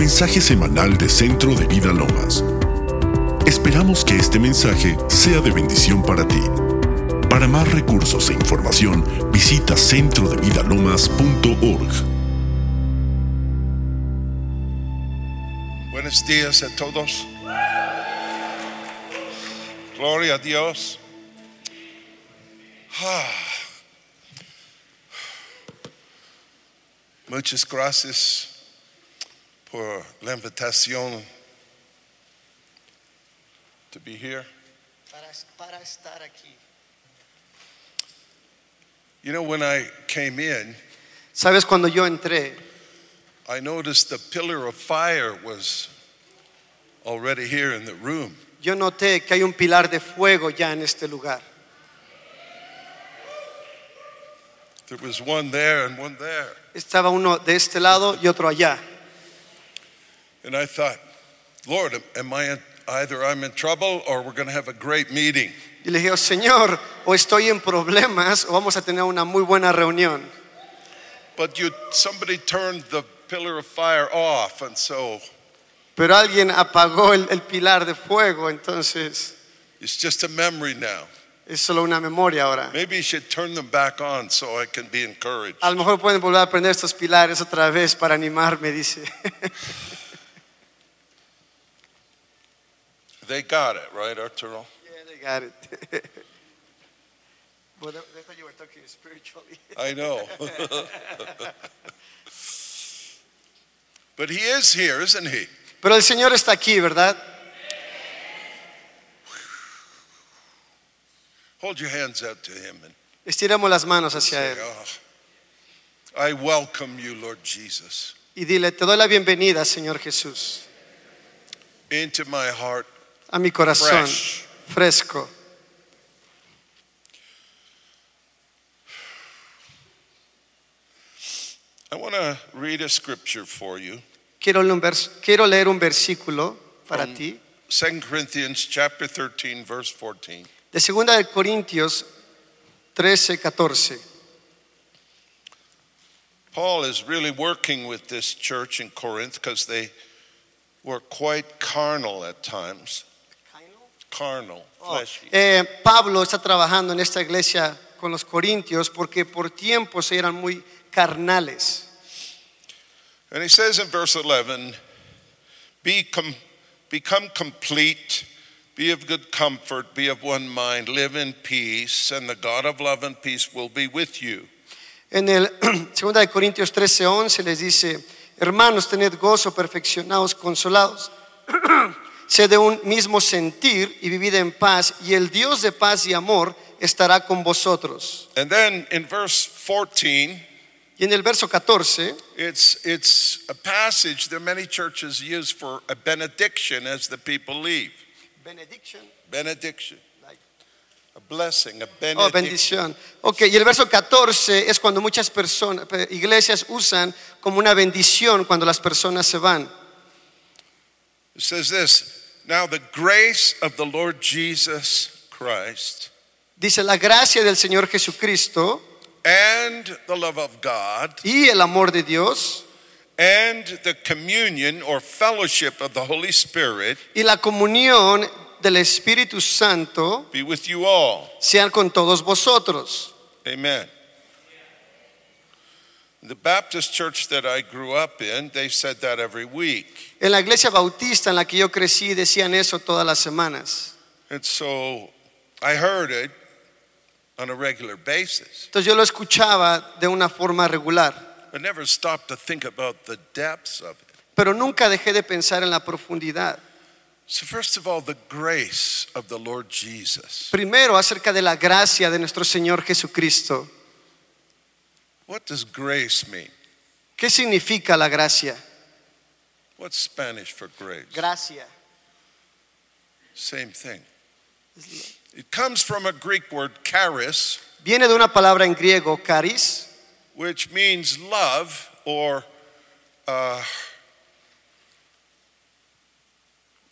mensaje semanal de Centro de Vida Lomas. Esperamos que este mensaje sea de bendición para ti. Para más recursos e información, visita centrodevidalomas.org. Buenos días a todos. Gloria a Dios. Ah. Muchas gracias por la invitación to be here. para, para estar aquí. You know, when I came in, Sabes, cuando yo entré, I noticed the pillar of fire was already here in the room. yo noté que hay un pilar de fuego ya en este lugar. There was one there and one there. Estaba uno de este lado y otro allá. And I thought, Lord, am I in, either I'm in trouble or we're going to have a great meeting. Y le dije, "Oh, Señor, o estoy en problemas o vamos a tener una muy buena reunión. But you, somebody turned the pillar of fire off, and so Pero alguien apagó el, el pilar de fuego, entonces it's just a memory now. es solo una memoria ahora. Maybe you should turn them back on so I can be encouraged. A lo mejor pueden volver a prender estos pilares otra vez para animarme, dice. They got it, right, Arturo? Yeah, they got it. Well, they thought you were talking spiritually. I know. but he is here, isn't he? Pero el Señor está aquí, ¿verdad? Hold your hands out to him and Estiremos las manos hacia Él oh, I welcome you, Lord Jesus, y dile, te doy la bienvenida, Señor Jesús, into my heart. A mi corazón Fresh. fresco. I want to read a scripture for you. Quiero leer un, vers- quiero leer un versículo para From- ti 2 Corinthians chapter 13 verse 14. de 2 de Corintios 13, 14. Paul is really working with this church in Corinth because they were quite carnal at times. Carnal, fleshy. Eh, Pablo está trabajando en esta iglesia con los corintios porque por tiempos eran muy carnales. And he says in verse 11, be com- become complete, be of good comfort, be of one mind, live in peace, and the God of love and peace will be with you. En el 2 de Corintios 13, 11 les dice, hermanos, tened gozo, perfeccionados, consolados, sed de un mismo sentir y vivid en paz, y el Dios de paz y amor estará con vosotros. And then in verse 14, Y en el verso 14 it's, it's a passage that many churches use for a benediction as the people leave. Benediction. A blessing, a Oh, benediction. bendición. Ok, y el verso 14 es cuando muchas personas, iglesias usan como una bendición cuando las personas se van. It says this Now the grace of the Lord Jesus Christ Dice la gracia del Señor Jesucristo and the love of God y el amor de Dios and the communion or fellowship of the Holy Spirit y la comunión del Espíritu Santo be with you all. sean con todos vosotros. Amen. The Baptist church that I grew up in, they said that every week. En la iglesia bautista en la que yo crecí decían eso todas las semanas. And so I heard it on a regular basis, Entonces yo lo escuchaba de una forma regular, but never stopped to think about the depths of it. pero nunca dejé de pensar en la profundidad. So, first of all, the grace of the Lord Jesus. Primero acerca de la gracia de nuestro Señor Jesucristo. What does grace mean? ¿Qué significa la gracia? What's Spanish for grace? Gracia. Same thing. It comes from a Greek word, charis, Viene de una palabra en griego, caris, which means love or uh,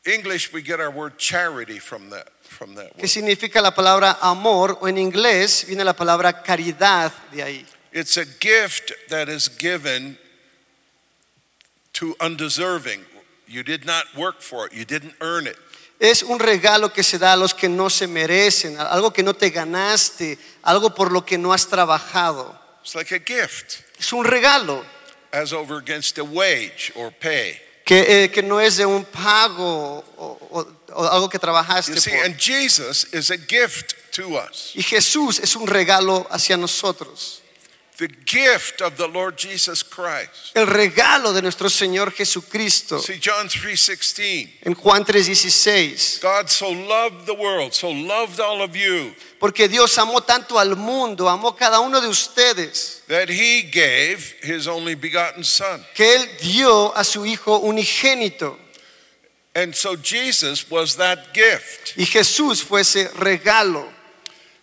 English, we get our word charity from that, from that que significa la palabra amor, o en inglés viene la palabra caridad de ahí. It's a gift that is given to undeserving. You did not work for it, you didn't earn it. Es un regalo que se da a los que no se merecen, algo que no te ganaste, algo por lo que no has trabajado. It's like a gift, Es un regalo as over against a wage or pay. que, eh, que no es de un pago o, o- o algo que trabajaste. You see, por. and Jesus is a gift to us. Y Jesús es un regalo hacia nosotros. The gift of the Lord Jesus Christ. El regalo de nuestro Señor Jesucristo. See, John 3:16. En Juan 3:16. God so loved the world, so loved all of you, Porque Dios amó tanto al mundo, amó cada uno de ustedes, that he gave his only begotten Son. que Él dio a su Hijo unigénito. And so Jesus was that gift. Y Jesús fue ese regalo.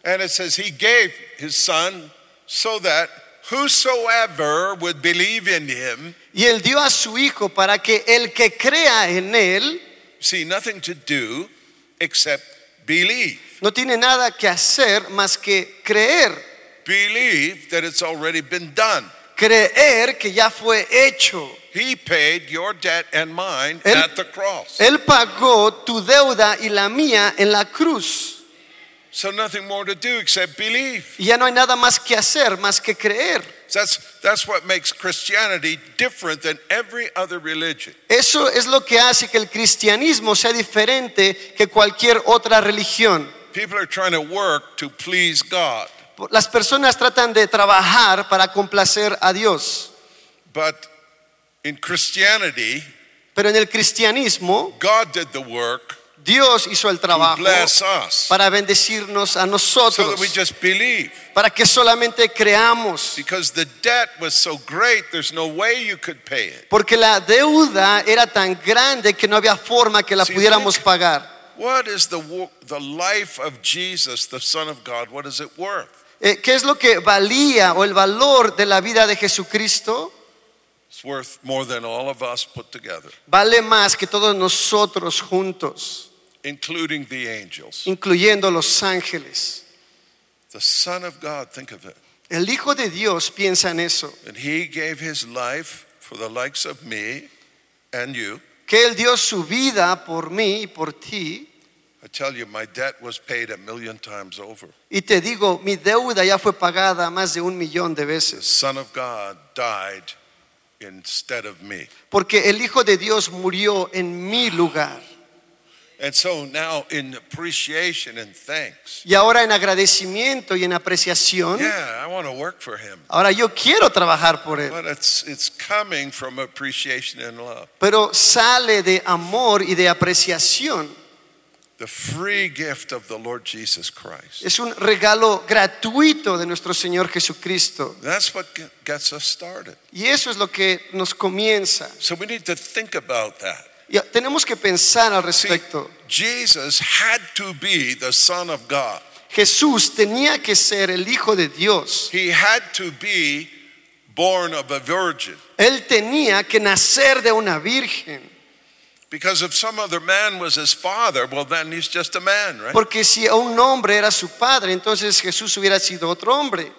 And it says he gave his Son so that whosoever would believe in him, Y Él dio a su Hijo para que el que crea en Él see nothing to do except believe. no tiene nada que hacer más que creer. Believe that it's already been done. Creer que ya fue hecho. He paid your debt and mine Él- at the cross. Él pagó tu deuda y la mía en la cruz. So nothing more to do except believe. Y ya no hay nada más que hacer, más que creer. That's, that's what makes Christianity different than every other religion. Eso es lo que hace que el cristianismo sea diferente que cualquier otra religión. People are trying to work to please God, Las personas tratan de trabajar para complacer a Dios, but in Christianity, pero en el cristianismo God did the work Dios hizo el trabajo para bendecirnos a so nosotros, that we just believe. para que solamente creamos, Because the debt was so great, there's no way you could pay it. porque la deuda era tan grande que no había forma que la pudiéramos pagar. What is the, the life of Jesus, the Son of God, what is it worth? Eh, ¿Qué es lo que valía o el valor de la vida de Jesucristo? It's worth more than all of us put together, Vale más que todos nosotros juntos, including the angels. incluyendo los ángeles. The Son of God, think of it. El Hijo de Dios piensa en eso, And he gave his life for the likes of me and you. que Él dio su vida por mí y por ti. I tell you, my debt was paid a million times over. Y te digo, mi deuda ya fue pagada más de un millón de veces. The Son of God died instead of me. porque el Hijo de Dios murió en mi lugar. Y ahora en agradecimiento y en apreciación, yeah, I want to work for him. ahora yo quiero trabajar por Él, But it's, it's coming from appreciation and love. pero sale de amor y de apreciación. The free gift of the Lord Jesus Christ. Es un regalo gratuito de nuestro Señor Jesucristo. That's what gets us started. Y eso es lo que nos comienza. So we need to think about that. Tenemos que pensar al respecto. Jesus had to be the Son of God. Jesús tenía que ser el Hijo de Dios. He had to be born of a virgin. Él tenía que nacer de una virgen. Because if some other man was his father, well, then he's just a man, right? Porque si un hombre era su padre, entonces Jesús hubiera sido otro hombre.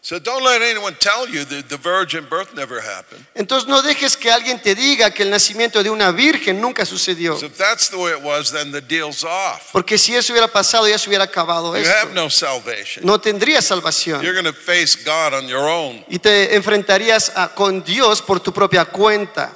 So don't let anyone tell you that the virgin birth never happened. Entonces no dejes que alguien te diga que el nacimiento de una virgen nunca sucedió. So if that's the way it was, then the deal's off. Porque si eso hubiera pasado, ya se hubiera acabado You have no salvation. No tendría salvación. You're going to face God on your own. Y te enfrentarías a- con Dios por tu propia cuenta.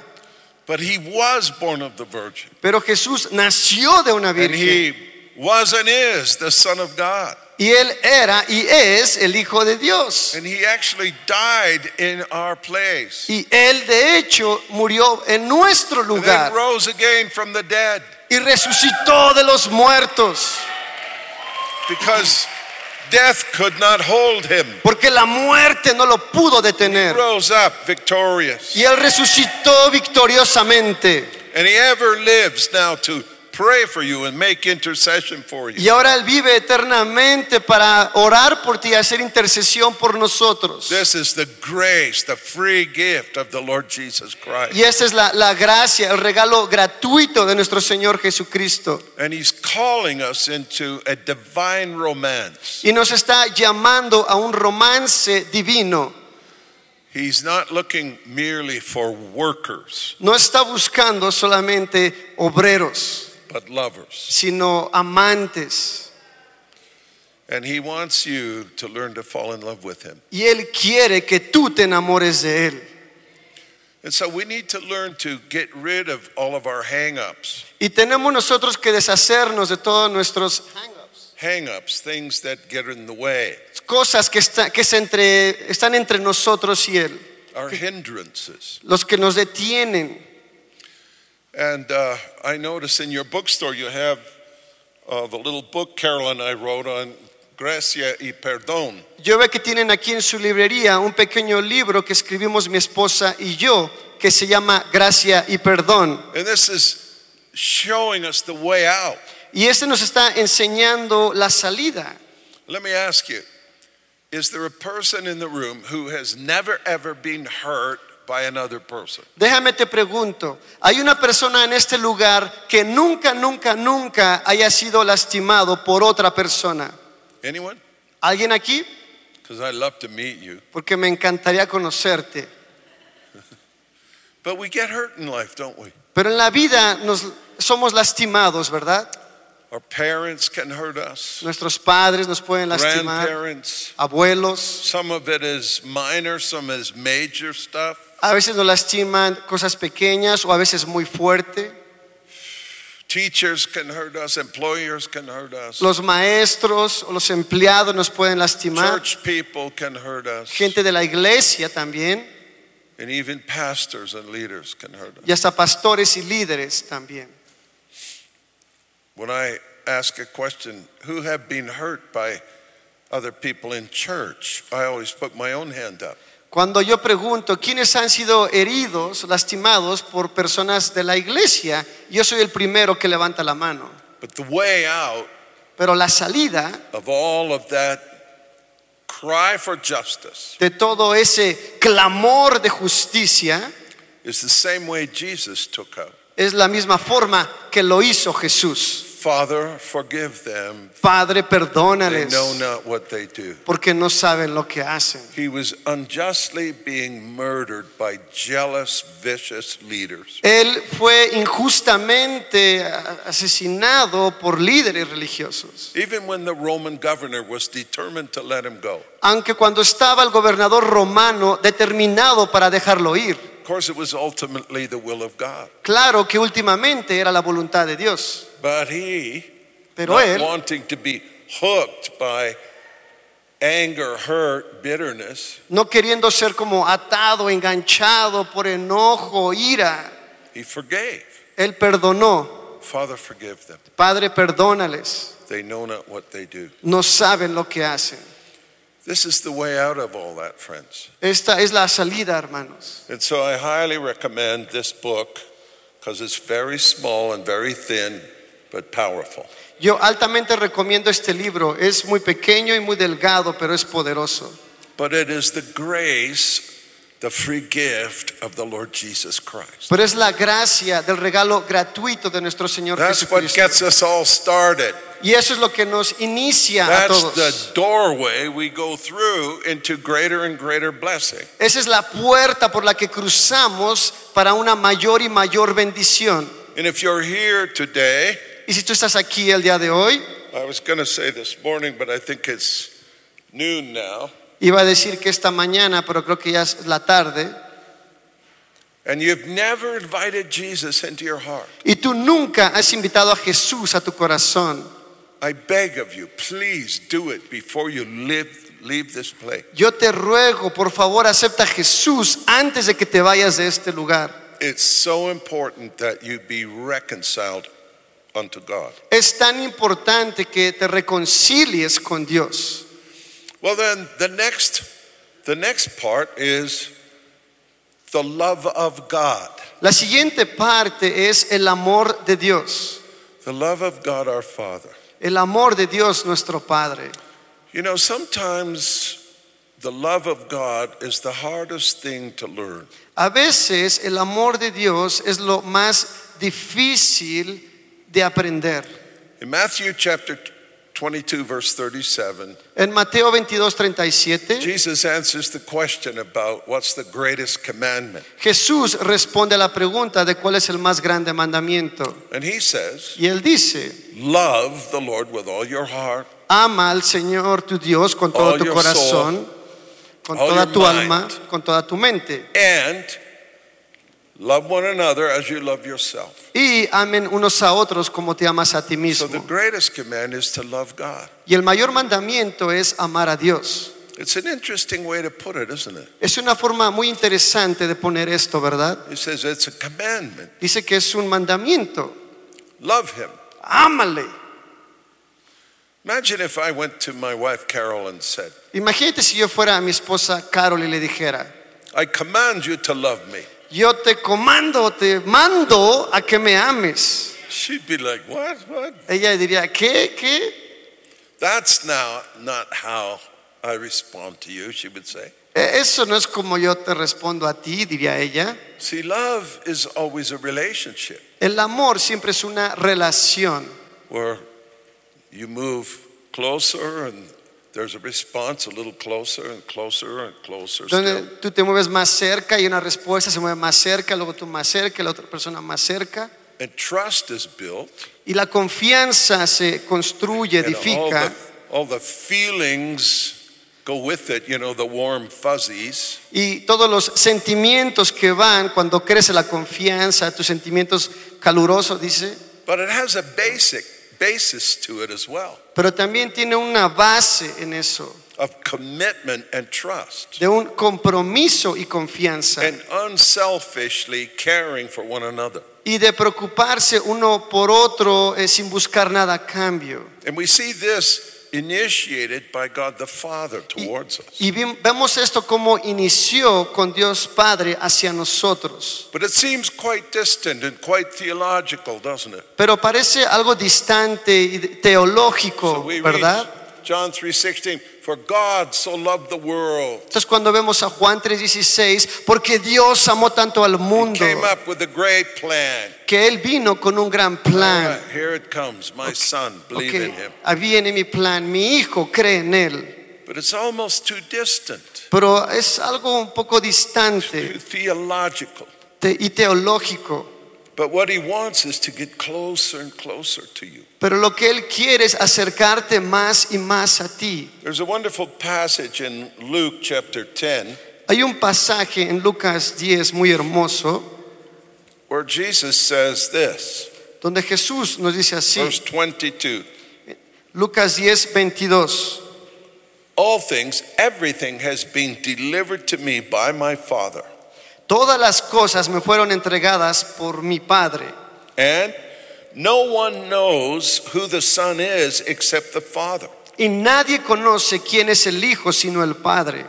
But he was born of the virgin. Pero Jesús nació de una virgen. And he was and is the Son of God. Y él era y es el Hijo de Dios. And he actually died in our place. Y él de hecho murió en nuestro And then lugar rose again from the dead. y resucitó de los muertos. Because death could not hold him. Porque la muerte no lo pudo detener. Rose up victorious. Y él resucitó victoriosamente. And he ever lives now to pray for you and make intercession for you. Y ahora él vive eternamente para orar por ti y hacer intercesión por nosotros. This is the grace, the free gift of the Lord Jesus Christ. Y esa es la, la gracia, el regalo gratuito de nuestro Señor Jesucristo. And he's calling us into a divine romance. Y nos está llamando a un romance divino. He's not looking merely for workers, No está buscando solamente obreros, but lovers. sino amantes. And He wants you to learn to fall in love with Him. Y Él quiere que tú te enamores de Él. And so we need to learn to get rid of all of our hang ups. Y tenemos nosotros que deshacernos de todos nuestros Hang ups, things that get in the way, cosas que, está- que se entre- están entre nosotros y Él, our hindrances. los que nos detienen. And uh, I notice in your bookstore you have uh, the little book Carol and I wrote on gracia y perdón. Yo veo que tienen aquí en su librería un pequeño libro que escribimos mi esposa y yo, que se llama Gracia y Perdón. And this is showing us the way out. Y este nos está enseñando la salida. Let me ask you Is there a person in the room who has never ever been hurt by another person? Déjame te pregunto, ¿hay una persona en este lugar que nunca, nunca, nunca haya sido lastimado por otra persona? Anyone? ¿Alguien aquí? Because I love to meet you. Porque me encantaría conocerte. But we get hurt in life, don't we? Pero en la vida nos somos lastimados, ¿verdad? Our parents can hurt us, Nuestros padres nos pueden lastimar, grandparents. abuelos. Some of it is minor, some is major stuff. A veces nos lastiman cosas pequeñas o a veces muy fuerte. Teachers can hurt us, employers can hurt us, Los maestros o los empleados nos pueden lastimar. church people can hurt us, Gente de la iglesia también. and even pastors and leaders can hurt us. Y hasta pastores y líderes también. When I ask a question, who have been hurt by other people in church? I always put my own hand up. Cuando yo pregunto quiénes han sido heridos, lastimados por personas de la iglesia, yo soy el primero que levanta la mano. But the way out Pero la salida of all of that cry for justice de todo ese clamor de justicia is the same way Jesus took out. es la misma forma que lo hizo Jesús. Father, forgive them. Padre, perdónales. They know not what they do. porque no saben lo que hacen. He was unjustly being murdered by jealous, vicious leaders. Él fue injustamente asesinado por líderes religiosos. Even when the Roman governor was determined to let him go. Aunque cuando estaba el gobernador romano determinado para dejarlo ir, Of course, it was ultimately the will of God. claro que últimamente era la voluntad de Dios, But he, pero not él, wanting to be hooked by anger, hurt, bitterness, no queriendo ser como atado, enganchado por enojo, ira, he forgave. él perdonó. Father, forgive them. Padre, perdónales, They know not what they do. no saben lo que hacen. This is the way out of all that, friends. Esta es la salida, hermanos. And so I highly recommend this book because it's very small and very thin, but powerful. Yo altamente recomiendo este libro. Es muy pequeño y muy delgado, pero es poderoso. But it is the grace, the free gift of the Lord Jesus Christ. Pero es la gracia del regalo gratuito de nuestro Señor That's what gets us all started. Y eso es lo que nos inicia a That's todos. the doorway we go through into greater and greater blessing. Esa es la puerta por la que cruzamos para una mayor y mayor bendición. And if you're here today, Y si tú estás aquí el día de hoy, I was going to say this morning, but I think it's noon now, iba a decir que esta mañana, pero creo que ya es la tarde, and you've never invited Jesus into your heart. y tú nunca has invitado a Jesús a tu corazón, I beg of you, please do it before you live, leave this place. yo te ruego, por favor, acepta a Jesús antes de que te vayas de este lugar. It's so important that you be reconciled unto God. Es tan importante que te reconcilies con Dios. Well, then the next, the next part is the love of God. La siguiente parte es el amor de Dios, The love of God our Father. el amor de Dios nuestro Padre. You know, sometimes the love of God is the hardest thing to learn. A veces el amor de Dios es lo más difícil de aprender. In Matthew chapter 22, verse 37, En Mateo 22, 37, Jesus answers the question about what's the greatest commandment. Jesús responde a la pregunta de cuál es el más grande mandamiento. And he says, Y él dice, Love the Lord with all your heart, ama al Señor tu Dios con todo tu corazón, con all toda tu mind. alma, con toda tu mente. and love one another as you love yourself. Y amen unos a otros como te amas a ti mismo. So the greatest command is to love God. Y el mayor mandamiento es amar a Dios. It's an interesting way to put it, isn't it? Es una forma muy interesante de poner esto, ¿verdad? He says it's a commandment. Dice que es un mandamiento. Love him. Ámale. Imagine if I went to my wife Carol and said, Imagínate si yo fuera a mi esposa Carol y le dijera, I command you to love me. Yo te comando, te mando a que me ames. She'd be like, What? What? Ella diría, ¿qué? ¿Qué? That's now not how I respond to you, she would say. Eh, Eso no es como yo te respondo a ti, diría ella. See, love is always a relationship El amor siempre es una relación where you move closer and there's a response a little closer and closer and closer. donde Still. tú te mueves más cerca y una respuesta se mueve más cerca, luego tú más cerca la otra persona más cerca. And trust is built. Y la confianza se construye, And all edifica. the, all the feelings go with it, you know, the warm fuzzies. Y todos los sentimientos que van cuando crece la confianza, tus sentimientos calurosos, dice, But it has a basic basis to it as well pero también tiene una base en eso, of commitment and trust de un compromiso y confianza, and unselfishly caring for one another. y de preocuparse uno por otro eh, sin buscar nada a cambio. And we see this initiated by God the Father towards us. Y vemos esto como inició con Dios Padre hacia nosotros. But it seems quite distant and quite theological, doesn't it? Pero parece algo distante y So teológico, we ¿verdad? read John 3:16, for God so loved the world. Entonces cuando vemos a Juan 3:16, porque Dios amó tanto al mundo came up with a great plan. que Él vino con un gran plan. right, here it comes, my son, believe in Ok, him. ahí viene mi plan, mi hijo cree en Él. But it's almost too distant, Pero es algo un poco too distante theological. te- y teológico. But what he wants is to get closer and closer to you. Pero lo que Él quiere es acercarte más y más a ti. There's a wonderful passage in Luke chapter 10 Hay un pasaje en Lucas 10 muy hermoso where Jesus says this, donde Jesús nos dice así. verse 22. Lucas 10, 22. All things, everything has been delivered to me by my Father. Todas las cosas me fueron entregadas por mi Padre. And no one knows who the Son is except the Father, Y nadie conoce quién es el Hijo sino el Padre.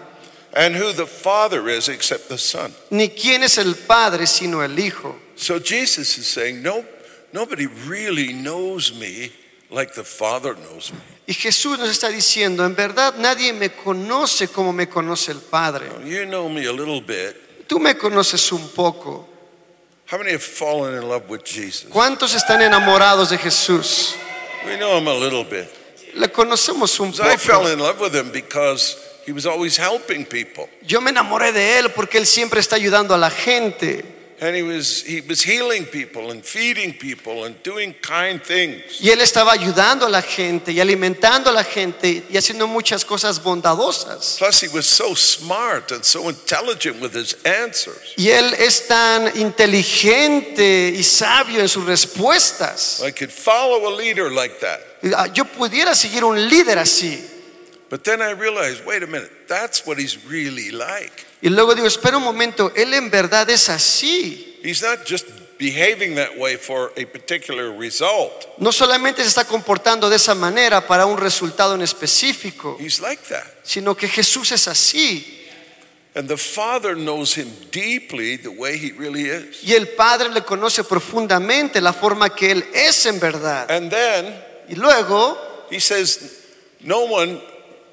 and who the Father is except the Son. Ni quién es el Padre sino el Hijo. So Jesus is saying, no, nobody really knows me like the Father knows me. Y Jesús nos está diciendo, en verdad nadie me conoce como me conoce el Padre. You know me a little bit. Tú me conoces un poco. How many have fallen in love with Jesus? ¿Cuántos están enamorados de Jesús? We know him a little bit. Le conocemos un So I fell poco. in love with him because he was always helping people. Yo me enamoré de él porque él siempre está ayudando a la gente. And he was he was healing people and feeding people and doing kind things. Y él estaba ayudando a la gente y alimentando a la gente y haciendo muchas cosas bondadosas. Plus he was so smart and so intelligent with his answers. Y él es tan inteligente y sabio en sus respuestas. I could follow a leader like that. Ah, Yo pudiera seguir un líder así. But then I realized, wait a minute, that's what he's really like. Y luego digo, espera un momento, él en verdad es así. He's not just behaving that way for a particular result. No solamente se está comportando de esa manera para un resultado en específico, He's like that. sino que Jesús es así. And the Father knows him deeply the way he really is. Y el Padre le conoce profundamente la forma que él es en verdad. And then Y luego he says, no one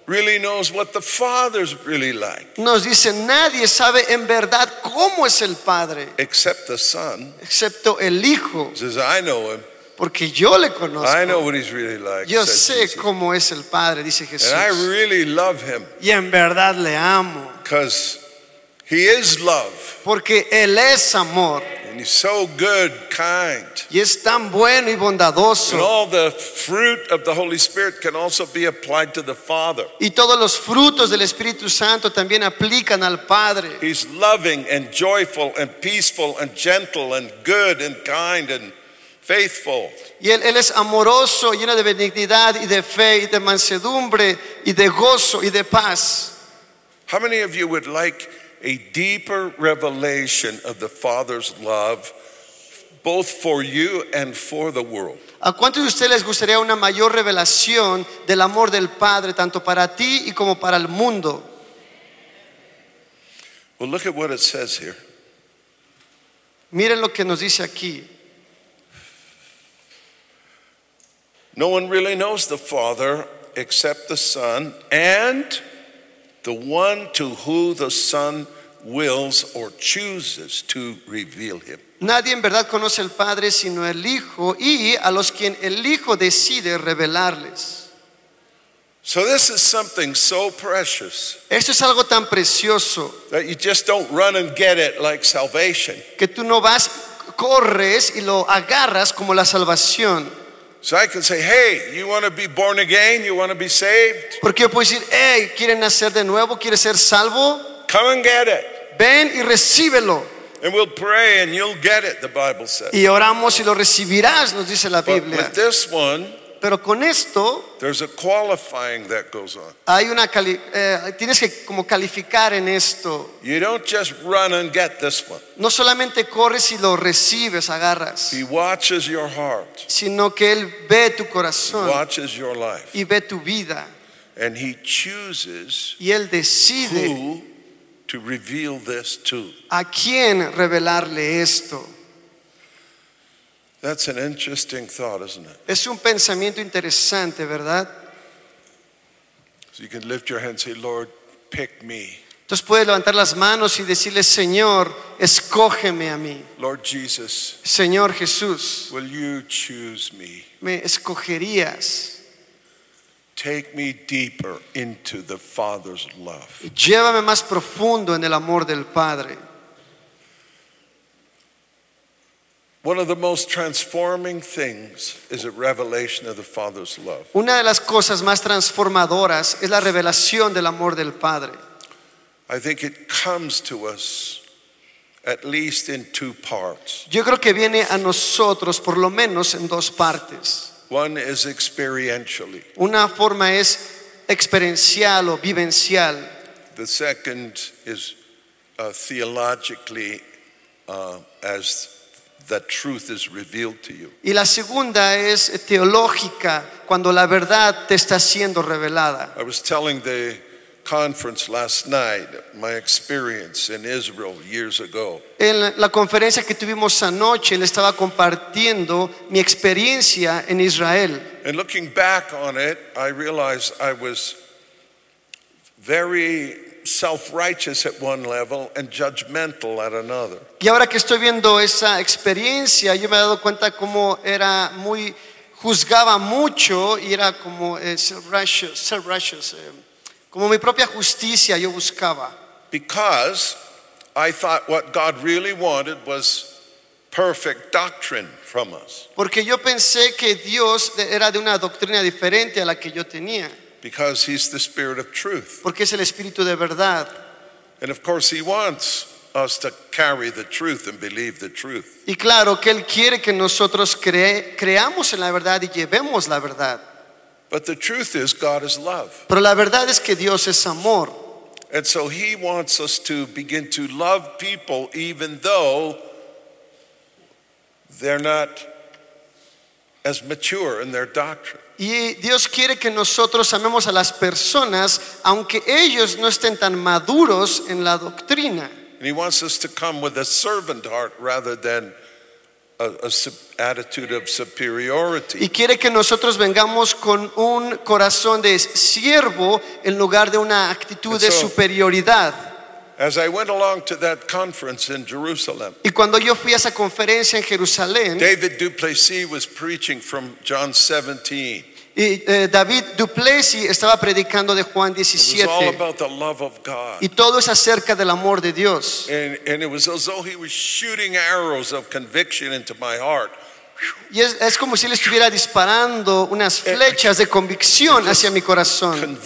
really knows what the Father's really like nos dice, nadie sabe en verdad cómo es el Padre, except the Son. excepto el Hijo. Says, I know him. porque yo le conozco. I know what he's really like. Yo sé Jesus. cómo es el Padre, dice Jesús. And I really love him Y en verdad le amo, because he is love. porque Él es amor And he's so good, kind. y es tan bueno y bondadoso. And all the fruit of the Holy Spirit can also be applied to the Father. Y todos los frutos del Espíritu Santo también aplican al Padre. He's loving and joyful and peaceful and gentle and good and kind and faithful. Y él, él es amoroso, lleno de benignidad y de fe y de mansedumbre y de gozo y de paz. How many of you would like a deeper revelation of the Father's love, both for you and for the world? ¿A cuántos de ustedes les gustaría una mayor revelación del amor del Padre, tanto para ti y como para el mundo? Well, look at what it says here. Miren lo que nos dice aquí. No one really knows the Father except the Son and the one to who the Son wills or chooses to reveal him. Nadie en verdad conoce al Padre sino el Hijo y a los quien el Hijo decide revelarles. So, this is something so precious Esto es algo tan precioso that you just don't run and get it like salvation. que tú no vas, corres y lo agarras como la salvación. So, I can say, hey, you want to be born again? You want to be saved? Porque yo puedo decir, hey, ¿quieren nacer de nuevo? ¿Quieres ser salvo? Come and get it. Ven y recíbelo. And we'll pray and you'll get it, the Bible says. Y oramos y lo recibirás, nos dice la Biblia. But with this one, Pero con esto there's a qualifying that goes on. hay una cali- eh, tienes que como calificar en esto. You don't just run and get this one. No solamente corres y lo recibes, agarras, He watches your heart, sino que él ve tu He corazón watches your life, y ve tu vida and He chooses y él decide who to reveal this to. a quién revelarle esto. That's an interesting thought, isn't it? Es un pensamiento interesante, ¿verdad? So you can lift your hand and say, Lord, pick me. Entonces puedes levantar las manos y decirle, Señor, escógeme a mí. Lord Jesus, Señor Jesús, will you choose me? me escogerías. Take me deeper into the Father's love. Llévame más profundo en el amor del Padre. One of the most transforming things is a revelation of the Father's love. Una de las cosas más transformadoras es la revelación del amor del Padre. I think it comes to us at least in two parts. Yo creo que viene a nosotros por lo menos en dos partes. One is experientially, Una forma es experiencial o vivencial. the second is uh, theologically uh, as the truth is revealed to you. Y la segunda es teológica, cuando la verdad te está siendo revelada. I was telling the conference last night my experience in Israel years ago. En la conferencia que tuvimos anoche le estaba compartiendo mi experiencia en Israel. And looking back on it, I realized I was very self righteous at one level and judgmental at another. Y ahora que estoy viendo esa experiencia, yo me he dado cuenta cómo era muy, juzgaba mucho y era como eh, self-righteous, self-righteous, eh, como mi propia justicia yo buscaba. Because I thought what God really wanted was perfect doctrine from us. Porque yo pensé que Dios era de una doctrina diferente a la que yo tenía, Because He's the Spirit of truth. porque es el espíritu de verdad. And of course, He wants us to carry the truth and believe the truth. Y claro que Él quiere que nosotros cre- creamos en la verdad y llevemos la verdad. But the truth is, God is love. Pero la verdad es que Dios es amor. And so He wants us to begin to love people even though they're not as mature in their doctrine. Y Dios quiere que nosotros amemos a las personas aunque ellos no estén tan maduros en la doctrina. And He wants us to come with a servant heart rather than a, a sup- attitude of superiority. Y quiere que nosotros vengamos con un corazón de siervo en lugar de una actitud de Eso. superioridad. As I went along to that conference in Jerusalem, Y cuando yo fui a esa conferencia en Jerusalén, David du Plessis was preaching from John 17. y eh, David du Plessis estaba predicando de Juan It was all 17. about the love of God. Y todo es acerca del amor de Dios. And, and it was as though he was shooting arrows of conviction into my heart. Y es, es como si él estuviera disparando unas flechas de convicción hacia mi corazón.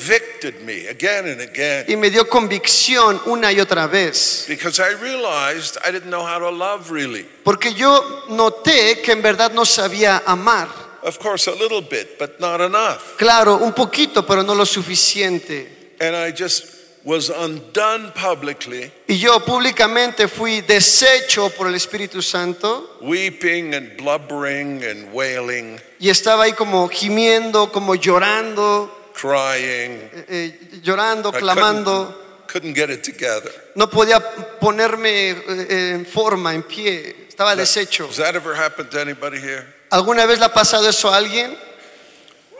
Y me dio convicción una y otra vez. Because I realized I didn't know how to love really. Porque yo noté que en verdad no sabía amar. Of course, a little bit, but not enough. Claro, un poquito, pero no lo suficiente. And I just was undone publicly, Y yo públicamente fui deshecho por el Espíritu Santo weeping and blubbering and wailing, y estaba ahí como gimiendo, como llorando, crying. eh, eh, llorando, I clamando. couldn't, couldn't get it together. No podía ponerme eh, en forma, en pie. Estaba deshecho. Has that ever happened to anybody here? ¿Alguna vez le ha pasado eso a alguien?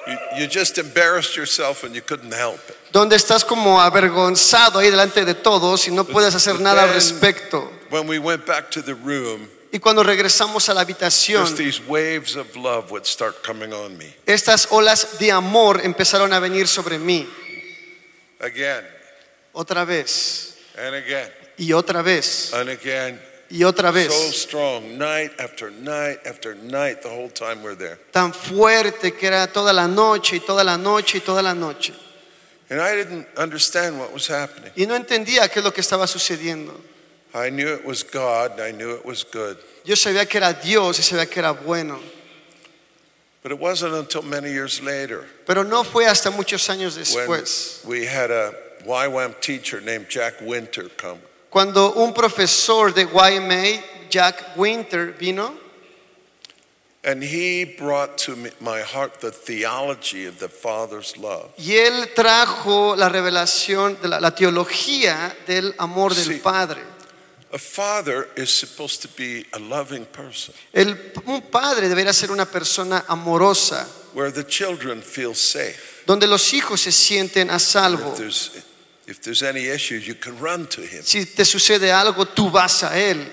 You, you just embarrassed yourself and you couldn't help it. Donde estás como avergonzado ahí delante de todos y no puedes hacer nada al respecto. When we went back to the room, Y cuando regresamos a la habitación, these waves of love would start coming on me estas olas de amor empezaron a venir sobre mí. again Otra vez, and again y otra vez, and again. y otra So vez. strong, night after night after night, the whole time we're there. Tan fuerte que era toda la noche y toda la noche y toda la noche. And I didn't understand what was happening. Y no entendía qué es lo que estaba sucediendo. I knew it was God and I knew it was good. Yo sabía que era Dios y sabía que era bueno. But it wasn't until many years later Pero no fue hasta muchos años when después. we had a YWAM teacher named Jack Winter come. Cuando un profesor de YMA, Jack Winter, vino And he brought to my heart the theology of the Father's love. y él trajo la revelación de la, la teología del amor del Sí. Padre. A father is supposed to be a loving person El, un padre debería ser una persona amorosa, where the children feel safe. donde los hijos se sienten a salvo. If there's, if there's any issues, you can run to him. Si te sucede algo, tú vas a él.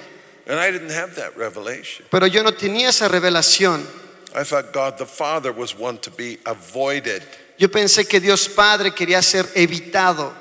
And I didn't have that revelation. Pero yo no tenía esa revelación. I thought God the Father was one to be avoided. Yo pensé que Dios Padre quería ser evitado.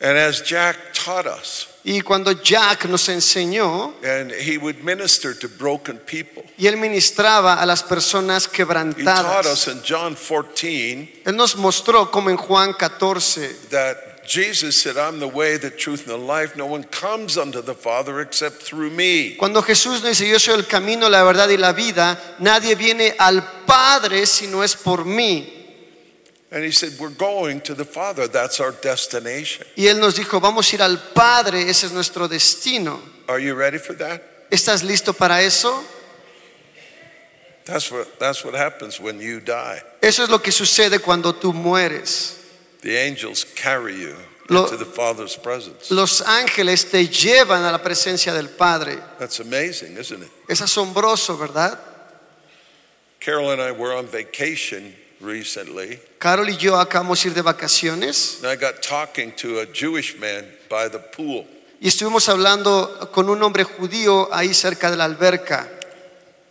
And as Jack taught us, Y cuando Jack nos enseñó, and he would minister to broken people, y él ministraba a las personas quebrantadas, he taught us in John 14 él nos mostró como en Juan 14 that Jesus said, I'm the way, the truth, and the life. No one comes unto the Father except through me. Cuando Jesús nos dice, yo soy el camino, la verdad y la vida, nadie viene al Padre si no es por mí. And he said, We're going to the Father. That's our destination. Y Él nos dijo, vamos a ir al Padre, ese es nuestro destino. Are you ready for that? ¿Estás listo para eso? That's what, that's what happens when you die. Eso es lo que sucede cuando tú mueres. The angels carry you Lo- into the Father's presence. Los ángeles te llevan a la presencia del Padre. That's amazing, isn't it? Es asombroso, ¿verdad? Carol and I were on vacation recently, Carol y yo acabamos de ir de vacaciones and I got talking to a Jewish man by the pool. y estuvimos hablando con un hombre judío ahí cerca de la alberca.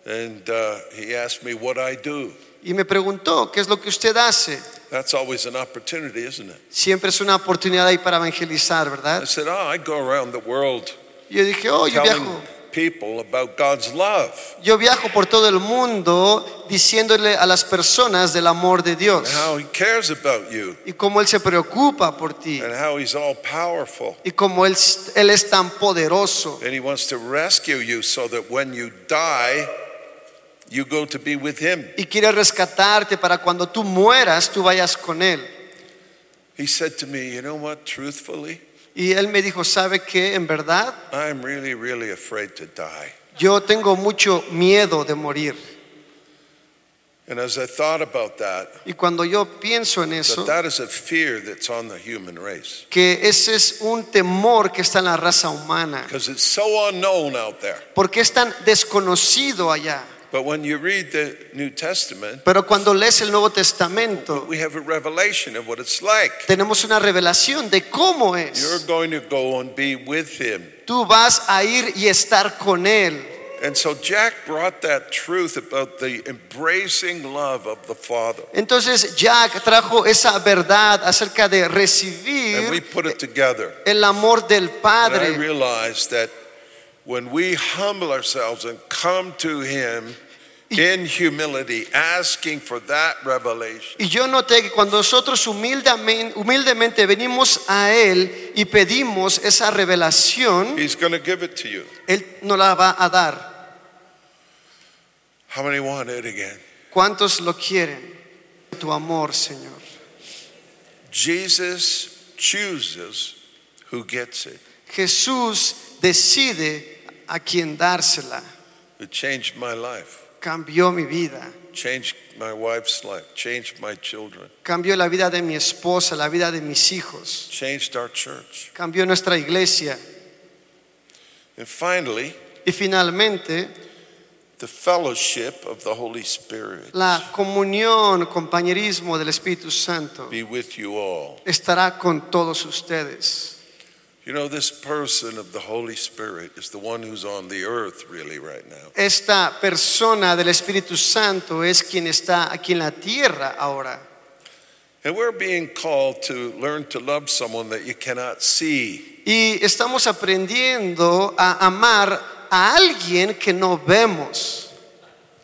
And uh, he asked me what I do. Y me preguntó, ¿qué es lo que usted hace? That's always an opportunity, isn't it? Siempre es una oportunidad ahí para evangelizar, ¿verdad? I said, Oh, I go around the world yo dije, oh, yo telling viajo, people about God's love yo viajo por todo el mundo diciéndole a las personas del amor de and Dios how He cares about you y cómo Él se preocupa por ti and how He's all powerful. y cómo Él, él es tan poderoso And He wants to rescue you so that when you die, you go to be with Him. y quiere rescatarte para cuando tú mueras tú vayas con Él. He said to me, You know what, truthfully, Y Él me dijo, ¿sabe qué? En verdad, I'm really, really afraid to die. yo tengo mucho miedo de morir. And as I thought about that, Y cuando yo pienso en eso, that that is a fear that's on the human race que ese es un temor que está en la raza humana, because it's so unknown out there. porque es tan desconocido allá. But when you read the New Testament, Pero cuando lees el Nuevo Testamento, we have a revelation of what it's like. tenemos una revelación de cómo es. You're going to go and be with him. Tú vas a ir y estar con Él. And so Jack brought that truth about the embracing love of the Father. Entonces Jack trajo esa verdad acerca de And we recibir put it together. el amor del And I Padre. realized that when we humble ourselves and come to Him in humility, asking for that revelation, Y yo noté que cuando nosotros humildemente, humildemente venimos a Él y pedimos esa revelación, He's going to give it to you. Él nos la va a dar. How many want it again? ¿Cuántos lo quieren? Tu amor, Señor. Jesus chooses who gets it. Jesús decide a quien dársela. It changed my life, Cambió mi vida. changed my wife's life, changed my children, Cambió la vida de mi esposa, la vida de mis hijos. changed our church. Cambió nuestra iglesia. And finally, Y finalmente, the fellowship of the Holy Spirit la comunión, compañerismo del Espíritu Santo be with you all. estará con todos ustedes. You know, this person of the Holy Spirit is the one who's on the earth really right now. Esta persona del Espíritu Santo es quien está aquí en la tierra ahora. And we're being called to learn to love someone that you cannot see. Y estamos aprendiendo a amar a alguien que no vemos,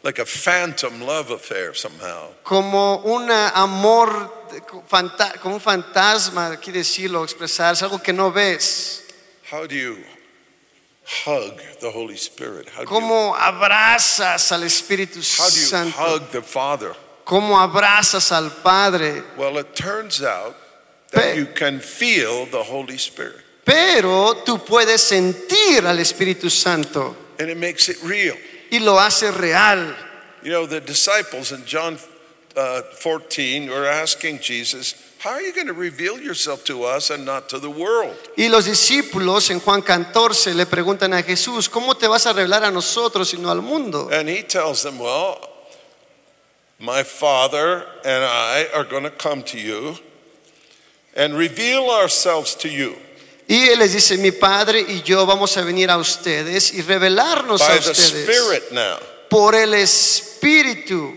Like a phantom love affair somehow. como un amor, fanta- como un fantasma, aquí decirlo, expresarse, algo que no ves. How do you hug the Holy Spirit? How do you, ¿Cómo abrazas al Espíritu how do you Santo? hug the Father? ¿Cómo abrazas al Padre? Well, it turns out that Pe- you can feel the Holy Spirit, Pero tú puedes sentir al Espíritu Santo and it makes it real. y lo hace real. You know, the disciples in John uh, 14 were asking Jesus, How are you going to reveal yourself to us and not to the world? Y los discípulos en Juan 14 le preguntan a Jesús, ¿cómo te vas a revelar a nosotros y no al mundo? And he tells them, Well, my Father and I are going to come to you and reveal ourselves to you Y él les dice, mi Padre y yo vamos a venir a ustedes y revelarnos a by the ustedes Spirit now. por el Espíritu.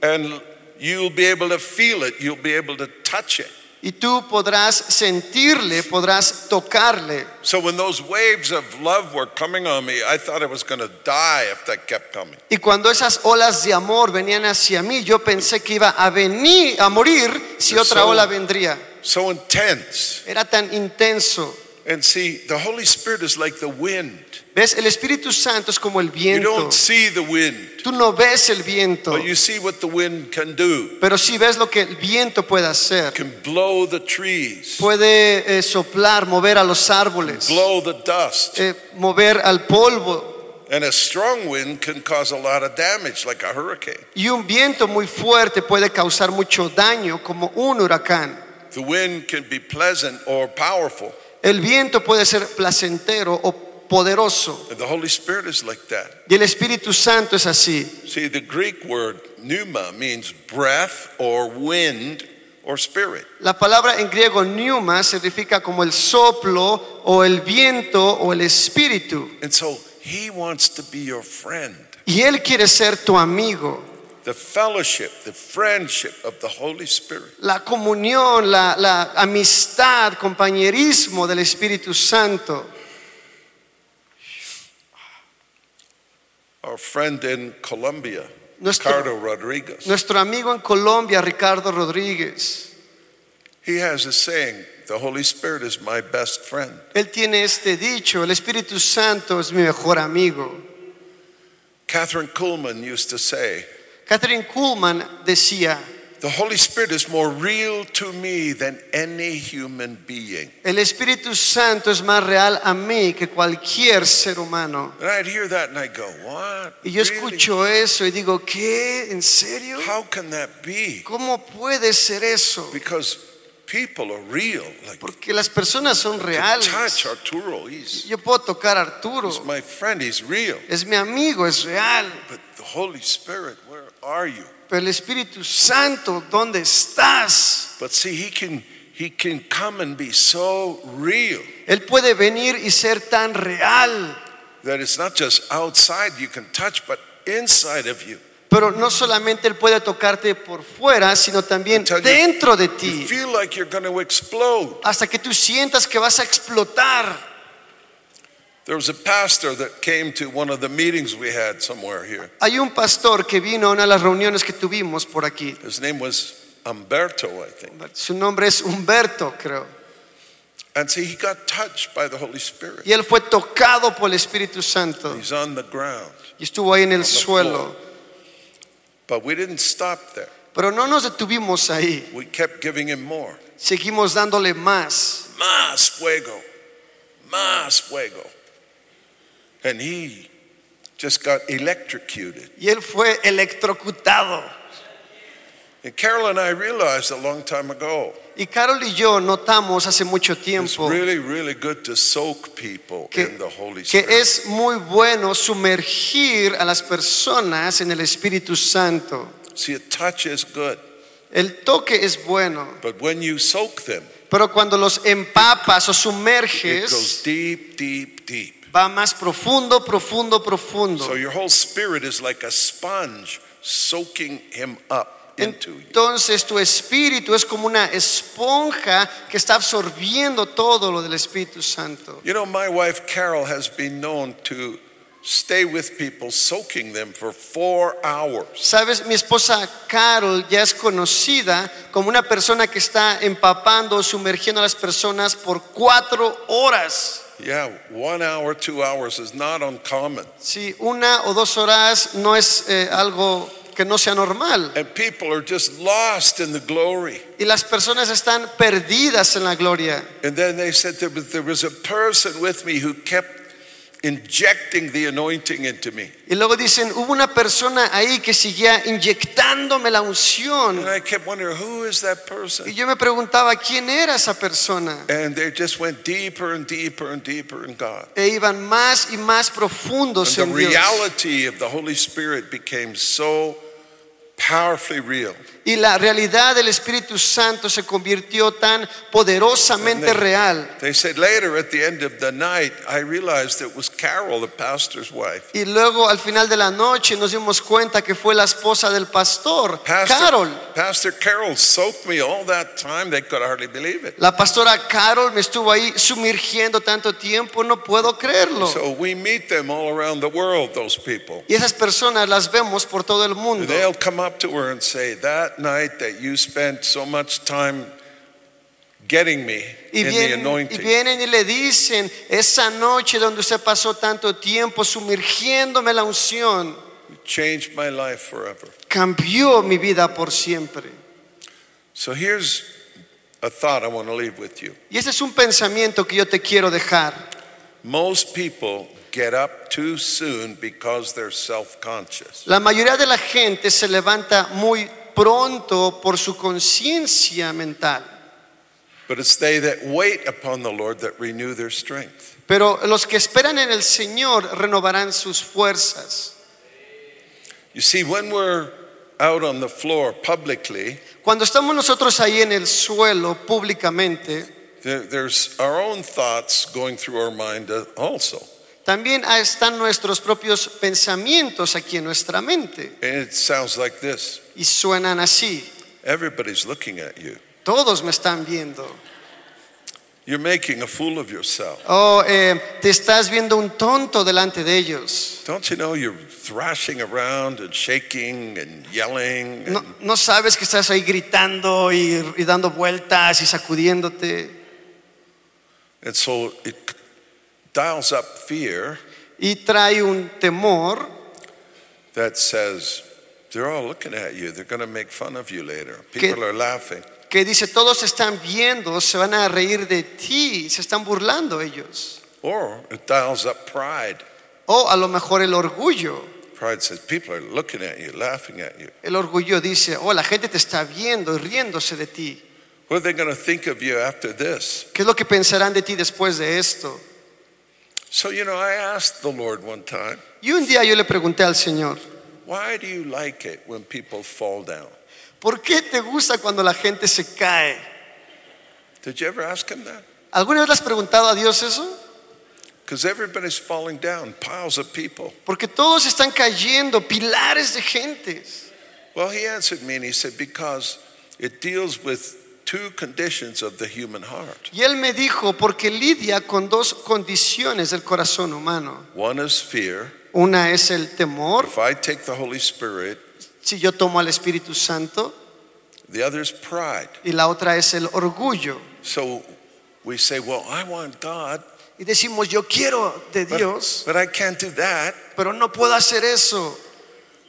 And you'll be able to feel it, you'll be able to touch it. Y tú podrás sentirle, podrás tocarle. So when those waves of love were coming on me, I thought I was going to die if that kept coming. Y cuando esas olas de amor venían hacia mí, yo pensé que iba a venir, a morir si otra So- ola vendría. So intense. Era tan intenso. And see, the Holy Spirit is like the wind. ¿Ves? El Espíritu Santo es como el You viento. don't see the wind, Tú no ves el viento, but you see what the wind can do. pero sí ves lo que el viento puede It hacer. can blow the trees, Puede eh, soplar, mover a los árboles, blow the dust. eh, mover al polvo. And a strong wind can cause a lot of damage, like a hurricane. Y un viento muy fuerte puede causar mucho daño, como un huracán. The wind can be pleasant or powerful. El viento puede ser placentero o poderoso. And the Holy Spirit is like that. Y el Espíritu Santo es así. See, the Greek word pneuma means breath or wind or spirit. La palabra en griego pneuma significa como el soplo o el viento o el espíritu. And so he wants to be your friend. Y él quiere ser tu amigo. The fellowship, the friendship of the Holy Spirit. La comunión, la, la amistad, compañerismo del Espíritu Santo. Our friend in Colombia, Nuestro- Ricardo Rodriguez, Nuestro amigo en Colombia, Ricardo Rodríguez, he has a saying, the Holy Spirit is my best friend. él tiene este dicho, el Espíritu Santo es mi mejor amigo. Kathryn Kuhlman used to say, Kathryn Kuhlman decía, the Holy Spirit is more real to me than any human being. el Espíritu Santo es más real a mí que cualquier ser humano. And I'd hear that and I'd go, what? Y yo Really? escucho eso y digo, ¿qué? ¿En serio? How can that be? ¿Cómo puede ser eso? Because people are real. Like Porque las personas son reales. touch Arturo. He's, Yo puedo tocar a Arturo. he's my friend. He's real. Es mi amigo, es real. But the Holy Spirit, where are you? Pero el Espíritu Santo, ¿dónde estás? But see, he can he can come and be so real Él puede venir y ser tan real. that it's not just outside you can touch, but inside of you. Pero no solamente Él puede tocarte por fuera, sino también dentro de ti. feel like. Hasta que tú sientas que vas a explotar. There was a pastor that came to one of the meetings we had somewhere here. Hay un pastor que vino a una de las reuniones que tuvimos por aquí. His name was Umberto, I think. Su nombre es Humberto, creo. And see, he got touched by the Holy Spirit. Y él fue tocado por el Espíritu Santo. He's on the ground. Y estuvo ahí en el suelo. But we didn't stop there. Pero no nos detuvimos ahí. We kept giving him more. Seguimos dándole más. Más fuego. Más fuego. And he just got electrocuted. Y él fue electrocutado. And Carol and I realized a long time ago Y Carol y yo notamos hace mucho it's tiempo really, really good to soak people que, in the Holy que Spirit. es muy bueno sumergir a las personas en el Espíritu Santo. See, a touch is good, El toque es bueno, but when you soak them, pero cuando los empapas o it goes sumerges, deep, deep, deep. Va más profundo, profundo, profundo. So your whole spirit is like a sponge soaking him up into you. Entonces tu espíritu es como una esponja que está absorbiendo todo lo del Espíritu Santo. You know, my wife Carol has been known to stay with people, soaking them for four hours. Sabes, mi esposa Carol ya es conocida como una persona que está empapando o sumergiendo a las personas por cuatro horas. Yeah, one hour, two hours is not uncommon. Si una o dos horas no es eh, algo que no sea normal. And people are just lost in the glory. Y las personas están perdidas en la gloria. And then they said there was, there was a person with me who kept injecting the anointing into me. Y luego dicen, hubo una persona ahí que seguía inyectándome la unción. And I kept wondering, who is that person? Y yo me preguntaba, ¿quién era esa persona? And they just went deeper and deeper and deeper in God. E iban más y más profundos And en the Dios. reality of the Holy Spirit became so powerfully real. Y la realidad del Espíritu Santo se convirtió tan poderosamente they- real. They said later at the end of the night, I realized it was Carol, the pastor's wife. Y luego al final de la noche nos dimos cuenta que fue la esposa del pastor, Pastor Carol. Pastor Carol soaked me all that time, they could hardly believe it. La pastora Carol me estuvo ahí sumergiendo tanto tiempo, no puedo creerlo. So we meet them all around the world, those people. Y esas personas las vemos por todo el mundo. They'll come up to her and say, That night that you spent so much time getting me Y in the vienen, y anointing, vienen y le dicen, esa noche donde usted pasó tanto tiempo sumergiéndome la unción, changed my life forever. cambió mi vida por siempre. So here's a thought I want to leave with you. Y ese es un pensamiento que yo te quiero dejar. Most people get up too soon because they're self conscious. La mayoría de la gente se levanta muy pronto por su conciencia mental. But it's they that wait upon the Lord that renew their strength. Pero los que esperan en el Señor renovarán sus fuerzas. You see, when we're out on the floor publicly, Cuando estamos nosotros ahí en el suelo públicamente, there, there's our own thoughts going through our mind uh, also. También están nuestros propios pensamientos aquí en nuestra mente. And it sounds like this Y suenan así. everybody's looking at you. Todos me están viendo. You're making a fool of yourself. Oh, eh, te estás viendo un tonto delante de ellos. Don't you know you're thrashing around and shaking and yelling? No, And no sabes que estás ahí gritando y, y dando vueltas y sacudiéndote. And so it dials up fear Y trae un temor that says, they're all looking at you. They're going to make fun of you later. People are laughing. que dice, todos están viendo, se van a reír de ti, se están burlando ellos. Or it dials up pride. O a lo mejor el orgullo. Pride says, people are looking at you, laughing at you. El orgullo dice, oh, la gente te está viendo y riéndose de ti. What are they going to think of you after this? ¿Qué es lo que pensarán de ti después de esto? So, you know, I asked the Lord one time, Y un día yo le pregunté al Señor, why do you like it when people fall down? ¿por qué te gusta cuando la gente se cae? Did you ever ask him that? ¿Alguna vez le has preguntado a Dios eso? Because everybody's falling down, piles of people. Porque todos están cayendo, pilares de gentes. Well, he answered me and he said, because it deals with two conditions of the human heart. Y él me dijo, porque lidia con dos condiciones del corazón humano. One is fear. Una es el temor, If I take the Holy Spirit, si yo tomo al Espíritu Santo, the other is pride. y la otra es el orgullo. So we say, well, I want God, Y decimos, yo quiero de but, Dios, but I can't do that. pero no puedo hacer eso.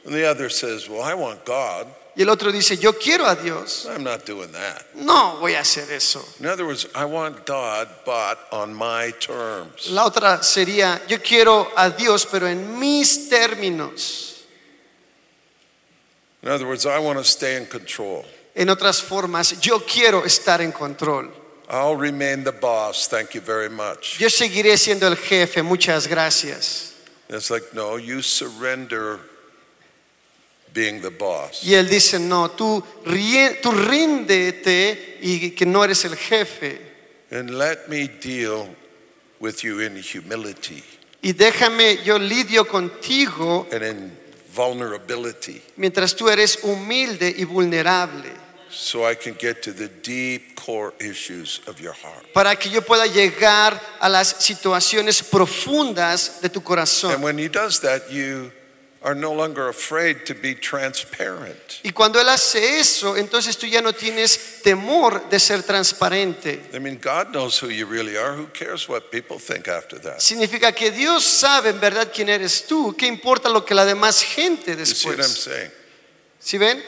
And the other says, well, I want God. Y el otro dice, yo quiero a Dios, I'm not doing that. no voy a hacer eso. In other words, I want God, but on my terms. La otra sería, yo quiero a Dios, pero en mis términos. In other words, I want to stay in control. En otras formas, yo quiero estar en control. I'll remain the boss. Thank you very much. Yo seguiré siendo el jefe, muchas gracias. It's like, no, you surrender being the boss. Y él dice, no, tú, rie- tú ríndete y que no eres el jefe. And let me deal with you in humility Y déjame, yo lidio contigo and in vulnerability mientras tú eres humilde y vulnerable. so I can get to the deep core issues of your heart. Para que yo pueda llegar a las situaciones profundas de tu corazón. And when he does that, you are no longer afraid to be transparent. Y cuando Él hace eso, entonces tú ya no tienes temor de ser transparente. I mean, God knows who you really are. Who cares what people think after that? Significa que Dios sabe en verdad quién eres tú. ¿Qué importa lo que la demás gente You see what I'm después? saying? ¿Sí ven?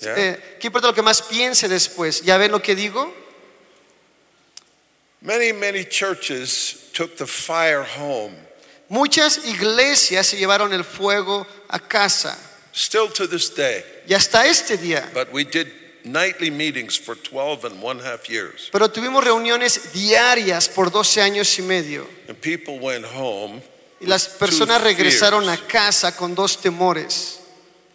Yeah. Eh, ¿Qué importa lo que más piense después? ¿Ya ven lo que digo? Many, many churches took the fire home. Muchas iglesias se llevaron el fuego a casa. Still to this day. Y hasta este día. But we did nightly meetings for 12 and one half years. Pero tuvimos reuniones diarias por 12 años y medio. And people went home. Y las personas regresaron a casa con dos temores.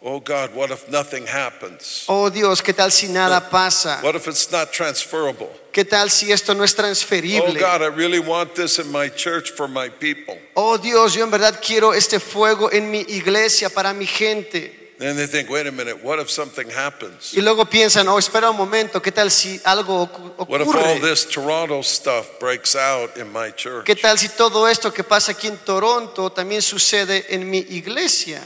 Oh God, what if nothing happens? Oh Dios, ¿qué tal si nada pasa? What if it's not transferable? ¿Qué tal si esto no es transferible? Oh? God, I really want this in my church for my people. Oh Dios, yo en verdad quiero este fuego en mi iglesia para mi gente. Then they think, wait a minute, what if something happens? Y luego piensan, oh, espera un momento, ¿qué tal si algo ocu- What if all this Toronto stuff breaks out in my church? ¿Qué tal si todo esto que pasa aquí en Toronto también sucede en mi iglesia?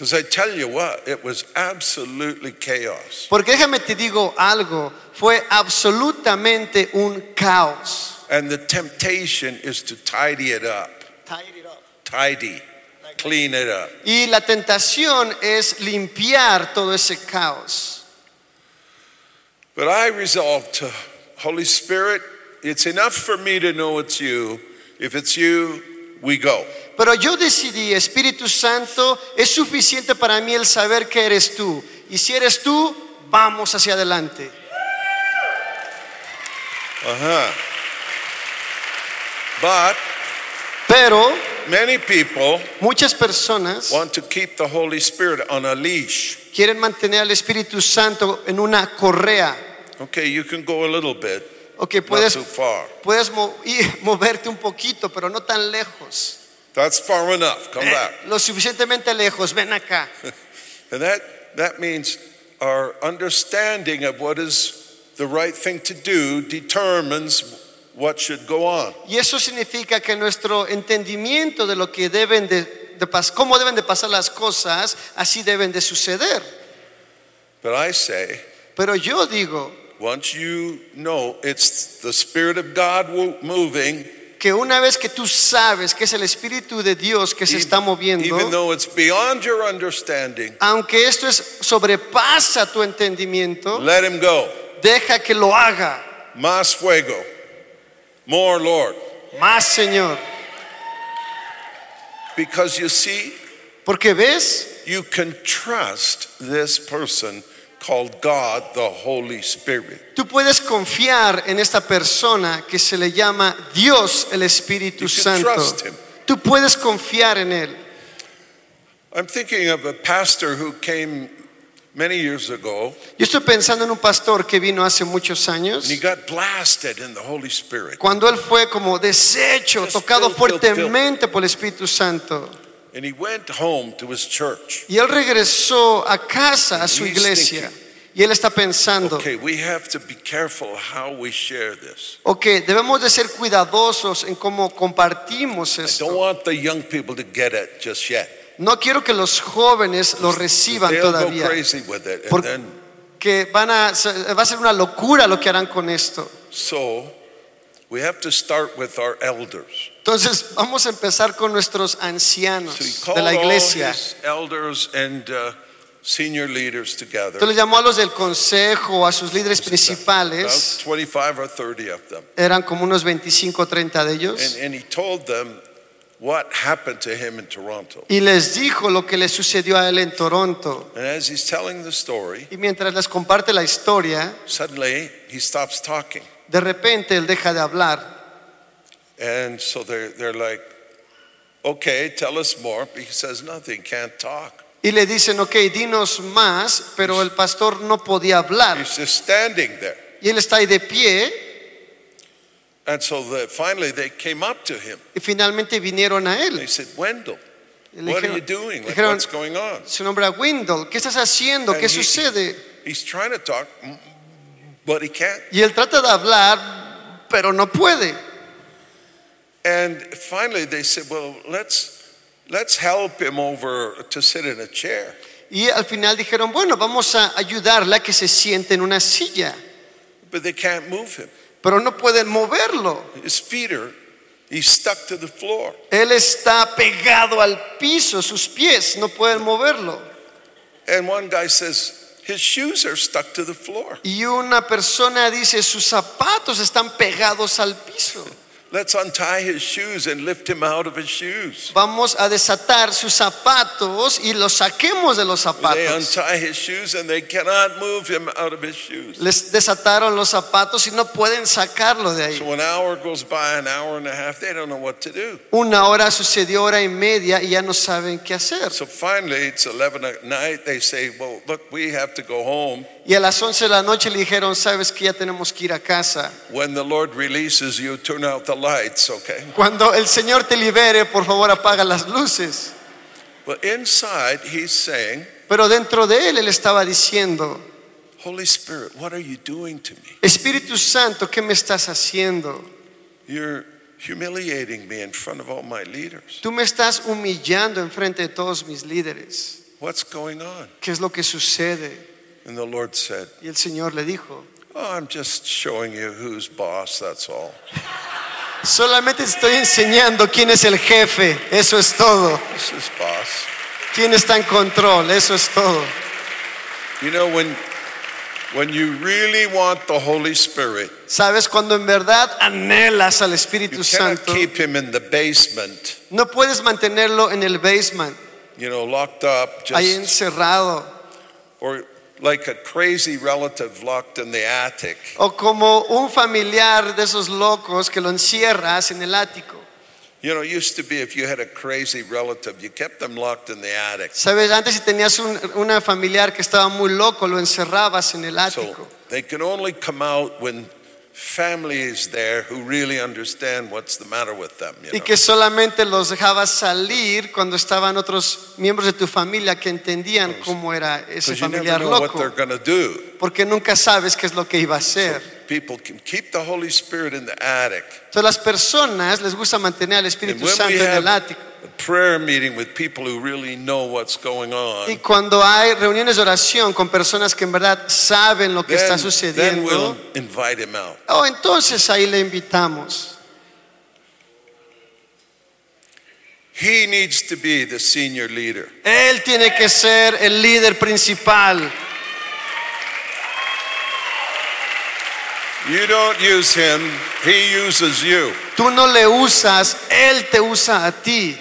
Because I tell you what, it was absolutely chaos. Porque déjame te digo algo, fue absolutamente un caos. And the temptation is to tidy it up. Tidy. tidy Clean it up. Y la tentación es limpiar todo ese caos. But I resolved to, Holy Spirit, it's enough for me to know it's you. If it's you, we go. Pero yo decidí, Espíritu Santo, es suficiente para mí el saber que eres tú. Y si eres tú, vamos hacia adelante. Uh huh. But Pero many people muchas personas want to keep the Holy Spirit on a leash. quieren mantener al Espíritu Santo en una correa. Okay, you can go a little bit, Ok, not puedes, puedes mo- moverte un poquito, pero no tan lejos. That's far enough. Come Eh, back. lo suficientemente lejos, ven acá. And that, that means our understanding of what is the right thing to do determines what should go on. Y eso significa que nuestro entendimiento de lo que deben de, de pas- cómo deben de pasar las cosas, así deben de suceder. But I say, Pero yo digo once you know it's the Spirit of God moving, que una vez que tú sabes que es el Espíritu de Dios que se está moviendo, even though it's beyond your understanding, aunque esto es sobrepasa tu entendimiento, let Him go. deja que lo haga. Más fuego. More, Lord. Más, Señor. Because you see, Porque ves, you can trust this person called God the Holy Spirit. Tú puedes confiar en esta persona que se le llama Dios el Espíritu You can Santo. trust him. Tú puedes confiar en él. I'm thinking of a pastor who came many years ago Yo estoy pensando en un pastor que vino hace muchos años. and he got blasted in the Holy Spirit. Cuando él fue como deshecho, Just tocado filled, filled, fuertemente por el Espíritu Santo. And he went home to his church. Y él regresó a casa, a su He's iglesia. thinking, Y él está pensando, Okay, we have to be careful how we share this. ok, debemos de ser cuidadosos en cómo compartimos I don't esto. want the young people to get it just yet. No quiero que los jóvenes lo reciban They'll go todavía. crazy with it. And Por- then, Que van a, va a ser una locura lo que harán con esto. so we have to start with our elders. Entonces vamos a empezar con nuestros ancianos So de la iglesia. and uh, senior leaders together. Entonces llamó a los del consejo, a sus líderes principales. 25 or 30 of them. Eran como unos 25 o 30 de ellos. And, and he told them what happened to him in Toronto. Y les dijo lo que le sucedió a él en Toronto. And as he's telling the story, Y mientras les comparte la historia, suddenly he stops talking. de repente él deja de hablar. And so they're, they're like, okay, tell us more. But he says nothing, can't talk. Y le dicen, ok, dinos más, pero el pastor no podía hablar. He's just standing there. Y él está ahí de pie And so the, finally they came up to him. y finalmente vinieron a They él. said, Wendell, le what are you doing? Like, dijeron, what's going on? su nombre era Wendell, ¿qué estás haciendo? And ¿Qué he- sucede? He's trying to talk, but he can't. Y él trata de hablar, pero no puede. And finally they said, well, let's, let's help him over to sit in a chair. Y al final dijeron, bueno, vamos a ayudarle a que se siente en una silla, But they can't move him. pero no pueden moverlo. His feet are, he's stuck to the floor. Él está pegado al piso, sus pies no pueden moverlo. And one guy says, his shoes are stuck to the floor. Y una persona dice, sus zapatos están pegados al piso. Let's untie his shoes and lift him out of his shoes. Vamos a desatar sus zapatos y los saquemos de los zapatos. They untie his shoes and they cannot move him out of his shoes. Les desataron los zapatos y no pueden sacarlo de ahí. So an hour goes by, an hour and a half, they don't know what to do. Una hora sucedió, hora y media y ya no saben qué hacer. So finally, it's 11 at night. They say, Well, look, we have to go home. Y a las 11 de la noche le dijeron, sabes que ya tenemos que ir a casa. When the Lord releases you, turn out the lights, okay? Cuando el Señor te libere, por favor apaga las luces. But inside, he's saying, Pero dentro de él, él estaba diciendo, Holy Spirit, what are you doing to me? Espíritu Santo, ¿qué me estás haciendo? You're humiliating me in front of all my leaders. Tú me estás humillando en frente de todos mis líderes. What's going on? ¿Qué es lo que sucede? And the Lord said, Y el Señor le dijo, Oh, I'm just showing you who's boss, that's all. solamente te estoy enseñando quién es el jefe, eso es todo. ¿Quién está en control? Eso es todo. You know, when, when you really want the Holy Spirit, Sabes, cuando en verdad anhelas al Espíritu Santo, keep him in the basement, no puedes mantenerlo en el basement, you know, locked up, ahí just, encerrado, or like a crazy relative locked in the attic. o como un familiar de esos locos que lo encierras en el ático. You know, it used to be if you had a crazy relative, you kept them locked in the attic. Sabes, antes si tenías un, una familiar que estaba muy loco, lo encerrabas en el ático. So they can only come out when family is there who really understand what's the matter with them. You Y know? que solamente los dejabas salir cuando estaban otros miembros de tu familia que entendían cómo era ese familiar loco. they're going to do. Porque nunca sabes qué es lo que iba a hacer. People can keep the Holy Spirit in the attic. Entonces las personas les gusta mantener al Espíritu Santo en el ático. A prayer meeting with people who really know what's going on, Y cuando hay reuniones de oración con personas que en verdad saben lo que está then, then we'll invite him out. oh, entonces ahí le invitamos. He needs to be the senior leader. Él tiene que ser el líder principal. You don't use him, he uses you. Tú no le usas, Él te usa a ti.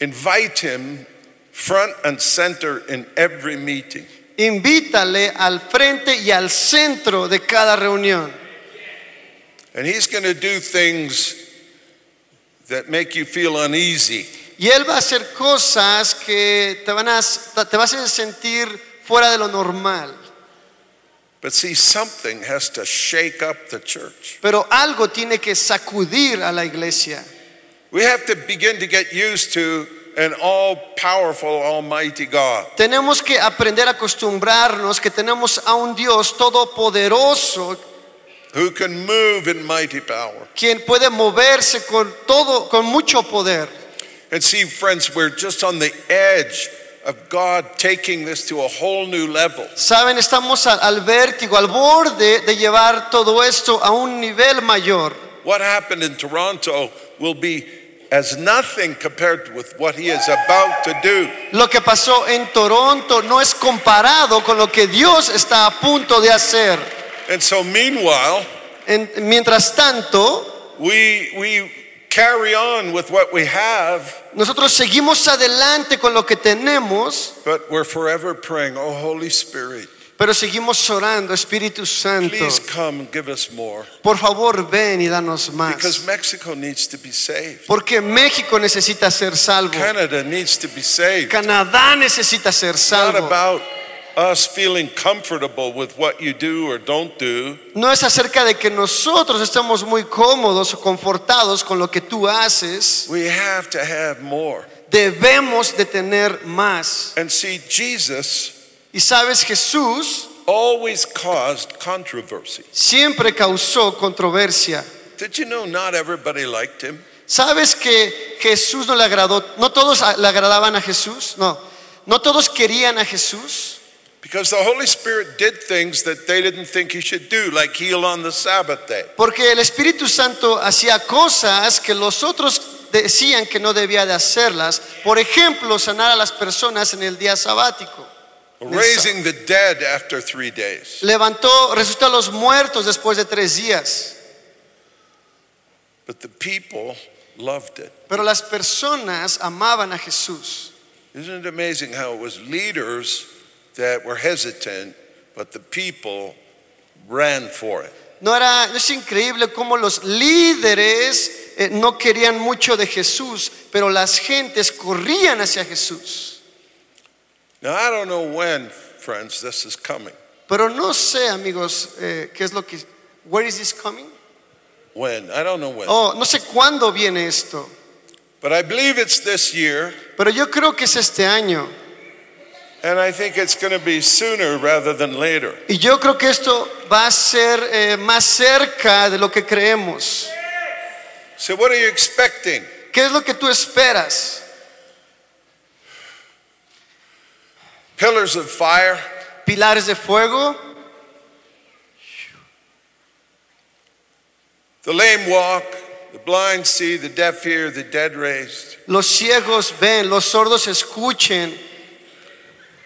Invite him front and center in every meeting. Invítale al frente y al centro de cada reunión. And he's going to do things that make you feel uneasy. Y Él va a hacer cosas que te van a, te vas a sentir fuera de lo normal. But see, something has to shake up the church. Pero algo tiene que sacudir a la iglesia. We have to begin to get used to an all powerful, almighty God. Tenemos que aprender a acostumbrarnos que tenemos a un Dios todopoderoso who can move in mighty power. quien puede moverse con todo con mucho poder. And see, friends, we're just on the edge of God taking this to a whole new level. Saben, estamos al, al vértigo, al borde de llevar todo esto a un nivel mayor. What happened in Toronto will be as nothing compared with what he is about to do. Lo que pasó en Toronto no es comparado con lo que Dios está a punto de hacer. And so, meanwhile, En- mientras tanto, we, we carry on with what we have, nosotros seguimos adelante con lo que tenemos, but we're forever praying, Oh, Holy Spirit, pero seguimos orando, Espíritu Santo, please come and give us more. por favor ven y danos Because más. Mexico needs to be saved, Porque México necesita ser salvo. Canada needs to be saved. Canadá necesita ser It's not salvo. about us feeling comfortable with what you do or don't do. No es acerca de que nosotros estemos muy cómodos o confortados con lo que tú haces. We have to have more. Debemos de tener más. And see, Jesus Y sabes, Jesús always caused controversy. siempre causó controversia. Did you know not everybody liked him? ¿Sabes que Jesús no le agradó? No todos le agradaban a Jesús, no. No todos querían a Jesús. Because the Holy Spirit did things that they didn't think he should do, like heal on the Sabbath day. Porque el Espíritu Santo hacía cosas que los otros decían que no debía de hacerlas. Por ejemplo, sanar a las personas en el día sabático. Raising the dead after three days. Levantó, resucitó a los muertos después de tres días. But the people loved it. Pero las personas amaban a Jesús. Isn't it amazing how it was leaders that were hesitant, but the people ran for it? No era, es increíble cómo los líderes eh, no querían mucho de Jesús, pero las gentes corrían hacia Jesús. Now, I don't know when, friends, this is coming. Pero no sé, amigos, eh, qué es lo que. Where is this coming? When? I don't know when. Oh, no sé cuándo viene esto, But I believe it's this year, pero yo creo que es este año. and I think it's going to be sooner rather than later. Y yo creo que esto va a ser eh, más cerca de lo que creemos. So, what are you expecting? ¿Qué es lo que tú esperas? Pillars of fire, ¿Pilares de fuego? the lame walk, the blind see, the deaf hear, the dead raised. Los ciegos ven, los sordos escuchen,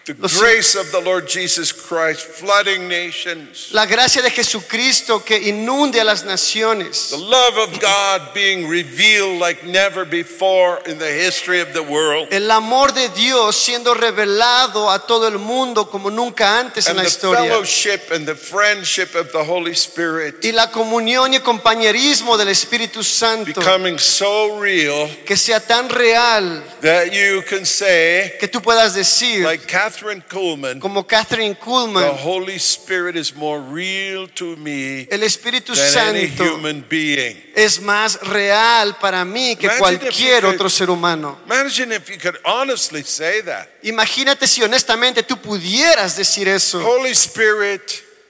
The grace of the Lord Jesus Christ flooding nations. la gracia de Jesucristo que inunde a las naciones. The love of God being revealed like never before in the history of the world. El amor de Dios siendo revelado a todo el mundo como nunca antes en And la the fellowship and the friendship of the Holy Spirit Y la comunión y compañerismo del Espíritu Santo becoming so real que sea tan real that you can say, que tú puedas decir, like Catherine Kuhlman, como Catherine the Kuhlman, Holy Spirit is more real to me el Espíritu than any Santo human being. es más real para mí que Imagine if cualquier you could- otro ser humano. Imagine if you could honestly say that. Imagínate si honestamente tú pudieras decir eso. Holy Spirit,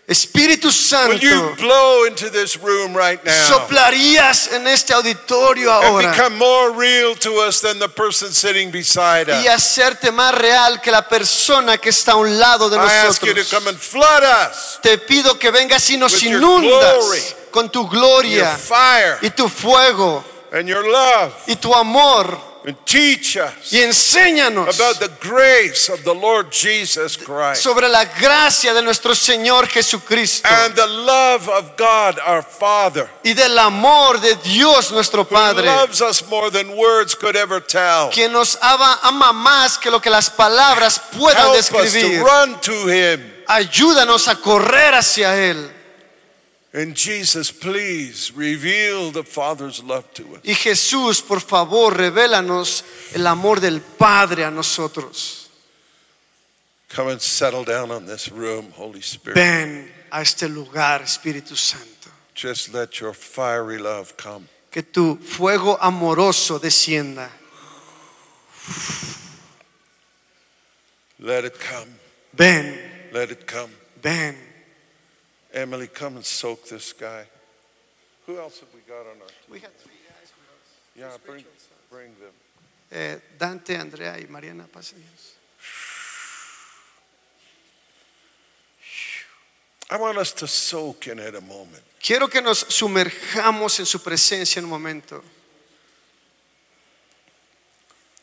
Espíritu will you Santo, blow into this room right now soplarías en este auditorio and ahora become more real to us than the person sitting beside y hacerte más real que la persona que está a un lado de I ask you to come nosotros. and flood us Te pido que vengas y nos With your inundas glory. con tu your gloria fire y tu fuego and your love y tu amor and teach us y enséñanos about the grace of the Lord Jesus Christ sobre la gracia de nuestro Señor Jesucristo and the love of God our Father. y del amor de Dios nuestro Padre Who loves us more than words could ever tell. quien nos ama, ama más que lo que las palabras puedan Help us to run to Him. Ayúdanos a correr hacia Él. And Jesus, please reveal the Father's love to us. Y Jesús, por favor, revélanos el amor del Padre a nosotros. Come and settle down on this room, Holy Spirit. Ven a este lugar, Espíritu Santo. Just let your fiery love come. Que tu fuego amoroso descienda. Let it come. Ven, Let it come. ven. Emily, come and soak this guy. Who else have we got on our team? We have three guys. Yeah, bring, bring them. Eh, Dante, Andrea y Mariana, pásenlos. I want us to soak in it a moment. Quiero que nos sumerjamos en su presencia en un momento.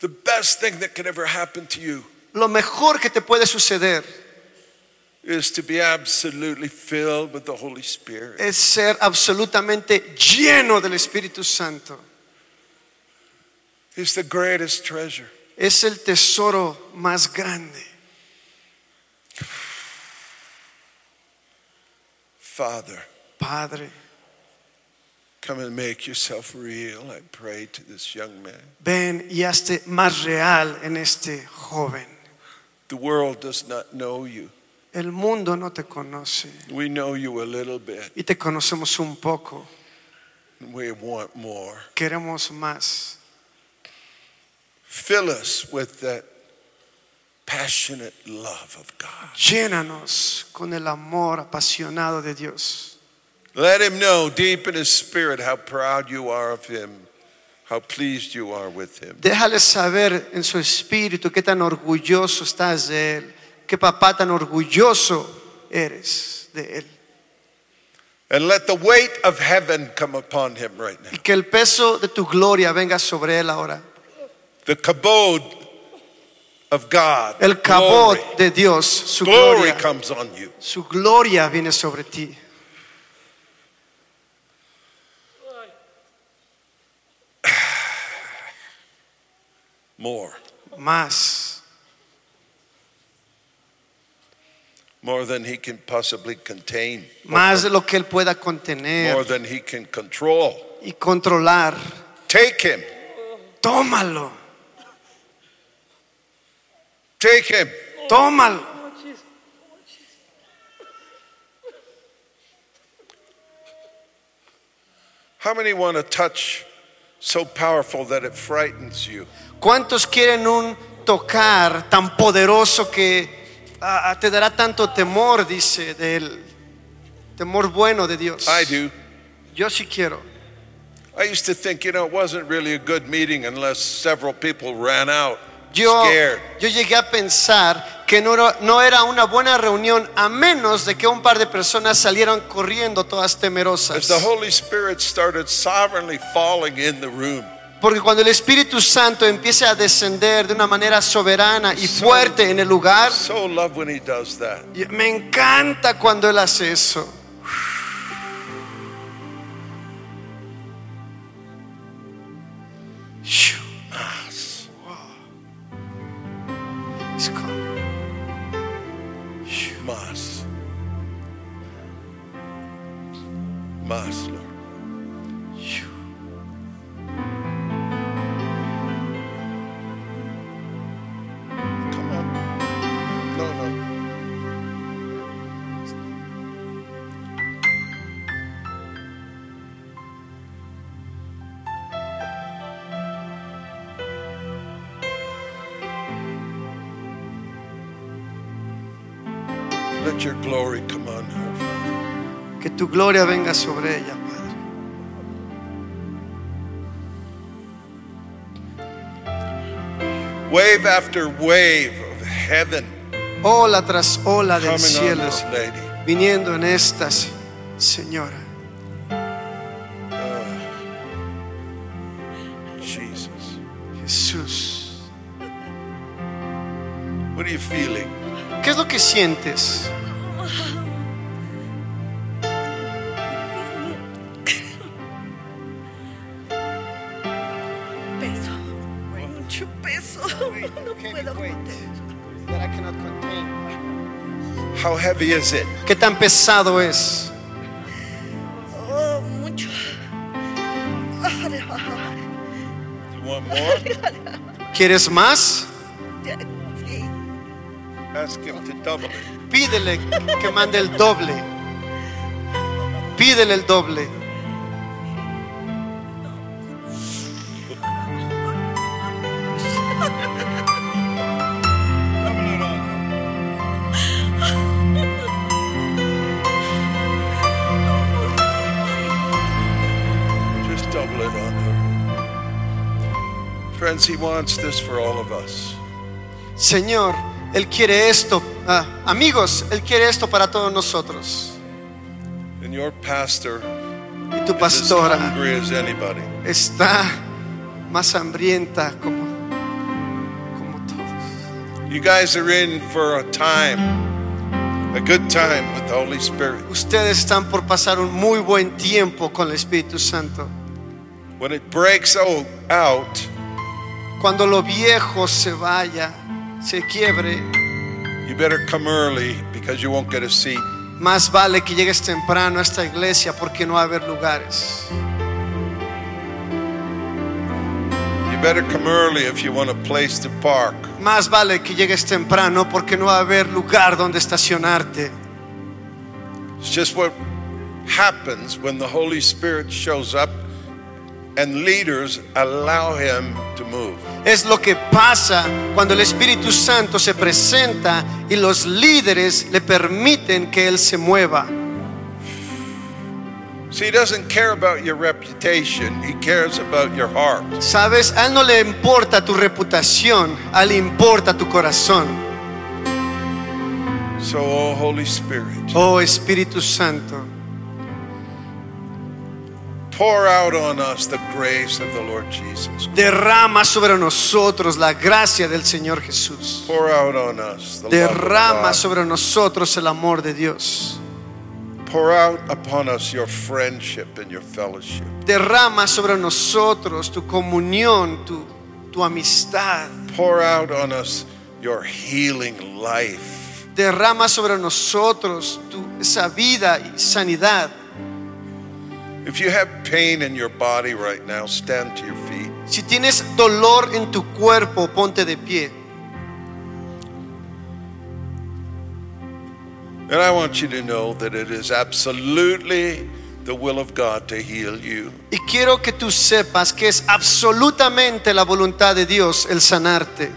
The best thing that could ever happen to you Lo mejor que te puede suceder is to be absolutely filled with the Holy Spirit. es ser absolutamente lleno del Espíritu Santo. He's the greatest treasure. Es el tesoro más grande. Father, Padre, come and make yourself real, I pray to this young man. ven y hazte más real en este joven. The world does not know you. El mundo no te conoce We know you a little bit. y te conocemos un poco. We want more. Queremos más. Fill us with that passionate love of God. Llénanos con el amor apasionado de Dios. Let him know deep in his spirit how proud you are of him, how pleased you are with him. Déjale saber en su espíritu qué tan orgulloso estás de Él, qué papá tan orgulloso eres de Él. And let the weight of heaven come upon him right now. Y que el peso de tu gloria venga sobre Él ahora. The kabod of God. El kabod glory. de Dios, su Glory gloria, comes on you. su gloria viene sobre ti. More. Más, More than he can possibly contain. más de lo que Él pueda contener. More than he can control. y controlar. Take him. Tómalo, Take him. tómalo. How many want a touch so powerful that it frightens you? ¿Cuántos quieren un tocar tan poderoso que ah, te dará tanto temor, dice? Temor bueno de Dios. I do. Yo sí quiero. I used to think, you know, it wasn't really a good meeting unless several people ran out Yo, scared. yo llegué a pensar que no era, no era una buena reunión a menos de que un par de personas salieran corriendo todas As temerosas. the Holy Spirit started sovereignly falling in the room, Porque cuando el Espíritu Santo empiece a descender de una manera soberana y fuerte en el lugar, so love when He does that. y me encanta cuando Él hace eso. Tu gloria venga sobre ella, Padre. Wave after wave of heaven Ola tras ola del cielo viniendo en estas, Señora. Jesus. Jesús. What are you feeling? ¿Qué es lo que sientes? Heavy is it? ¿Qué tan pesado es? Oh, mucho. You want more? ¿Quieres más? Sí. Ask him to double it. Pídele que mande el doble. Pídele el doble. Friends, he wants this for all of us. Señor, Él quiere esto. Ah, amigos, Él quiere esto para todos nosotros. And your pastor Y tu is as pastora hungry as anybody. está más hambrienta como, como todos. You guys are in for a time, a good time with the Holy Spirit. Ustedes están por pasar un muy buen tiempo con el Espíritu Santo. When it breaks out, Cuando lo viejo se vaya, se quiebre, you better come early because you won't get a seat. más vale que llegues temprano a esta iglesia porque no va a haber lugares. You better come early if you want a place to park. Más vale que llegues temprano porque no va a haber lugar donde estacionarte. It's just what happens when the Holy Spirit shows up and leaders allow him to move. Es lo que pasa cuando el Espíritu Santo se presenta y los líderes le permiten que Él se mueva. See, he doesn't care about your reputation, he cares about your heart. Sabes, a Él no le importa tu reputación, a Él le importa tu corazón. So, oh Holy Spirit, Oh Espíritu Santo, pour out on us the grace of the Lord Jesus. derrama sobre nosotros la gracia del Señor Jesús. Pour out on us the love of Derrama God. sobre nosotros el amor de Dios. Pour out upon us your friendship and your fellowship. Derrama sobre nosotros tu comunión, tu, tu amistad. Pour out on us your healing life. Derrama sobre nosotros tu, esa vida y sanidad. If you have pain in your body right now, stand to your feet. Si tienes dolor en tu cuerpo, ponte de pie. And I want you to know that it is absolutely the will of God to heal you. Y quiero que tú sepas que es absolutamente la voluntad de Dios el sanarte.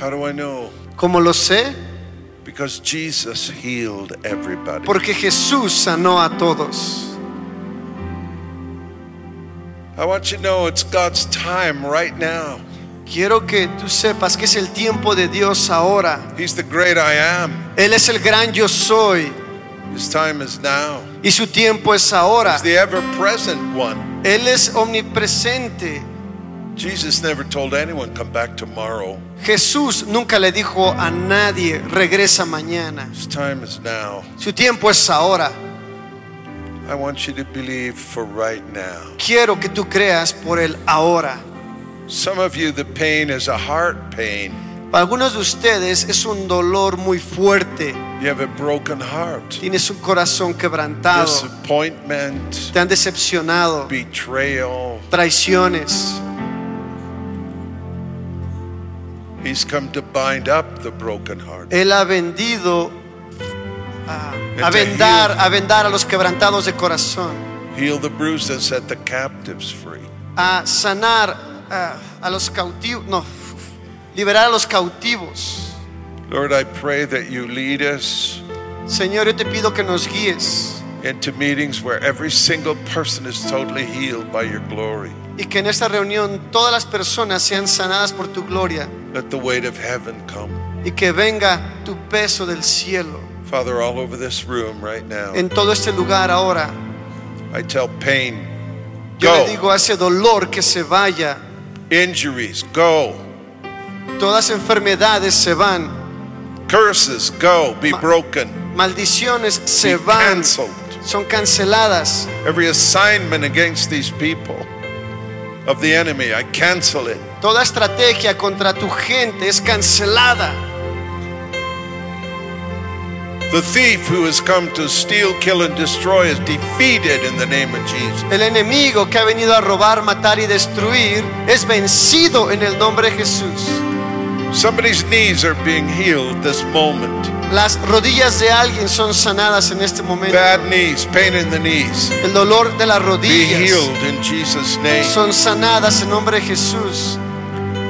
How do I know? ¿Cómo lo sé? Because Jesus healed everybody. Porque Jesús sanó a todos. I want you to know it's God's time right now. Quiero que tú sepas que es el tiempo de Dios ahora. He's the great I am. Él es el gran yo soy His time is now. y su tiempo es ahora. He's the ever present one. Él es omnipresente. Jesus never told anyone, come back tomorrow. Jesús nunca le dijo a nadie, regresa mañana. His time is now. Su tiempo es ahora. I want you to believe for right now. Quiero que tú creas por el ahora. Some of you, the pain is a heart pain. Para algunos de ustedes es un dolor muy fuerte. You have a broken heart. Tienes un corazón quebrantado. Disappointment, Te han decepcionado. betrayal. Traiciones. He's come to bind up the broken heart. Él ha vendido a, a vendar, a vendar a los quebrantados de corazón. Heal the bruised and set the captives free. A sanar a, a los cautivos. No, liberar a los cautivos. Lord, I pray that you lead us Señor, yo te pido que nos guíes into meetings where every single person is totally healed by your glory. y que en esta reunión todas las personas sean sanadas por tu gloria Let the weight of heaven come. y que venga tu peso del cielo Father, all over this room right now, en todo este lugar ahora. I tell pain, Yo le go. digo a ese dolor que se vaya, Injuries, go. Todas enfermedades se van. Curses, go. Be Ma- broken. Maldiciones se Be van. canceled. Son canceladas. Every assignment against these people of the enemy, I cancel it. Toda estrategia contra tu gente es cancelada. The thief who has come to steal, kill, and destroy is defeated in the name of Jesus. El enemigo que ha venido a robar, matar y destruir es vencido en el nombre de Jesús. Somebody's knees are being healed this moment. Las rodillas de alguien son sanadas en este momento. Bad knees, pain in the knees, El dolor de las rodillas be healed in Jesus' name. son sanadas en nombre de Jesús.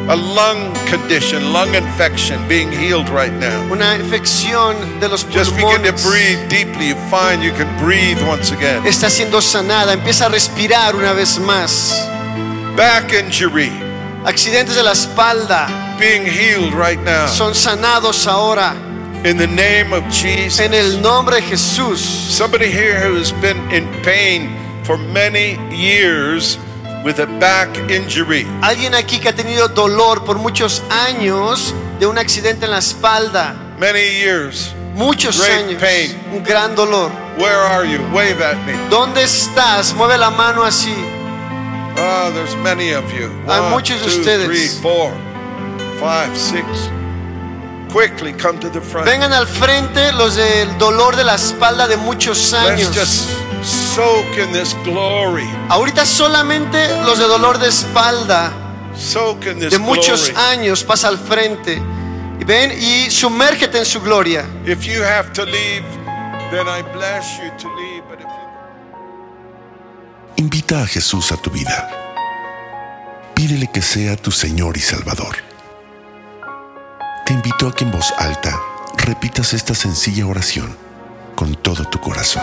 A lung condition, lung infection, being healed right now. Una infección de los pulmones. Just begin to breathe deeply. You find you can breathe once again. está siendo sanada. Empieza a respirar una vez más. Back injury, Accidentes de la espalda being healed right now. son sanados ahora In the name of Jesus. en el nombre de Jesús. Somebody here who has been in pain for many years with a back injury. Alguien aquí que ha tenido dolor por muchos años de un accidente en la espalda. Many years. Muchos Great años. pain. Un gran dolor. Where are you? Wave at me. ¿Dónde estás? Mueve la mano así. Oh, there's many of you. Hay One, muchos de two, ustedes. three, four, five, six. Quickly come to the front. Vengan al frente los del dolor de la espalda de muchos Let's años. just soak in this glory. Ahorita solamente los de dolor de espalda Soak in this de muchos glory. años pasa al frente. Y ven y sumérgete en su gloria. If you have to leave, then I bless you to leave. But if you Invita a Jesús a tu vida. Pídele que sea tu Señor y Salvador. Te invito a que en voz alta repitas esta sencilla oración con todo tu corazón.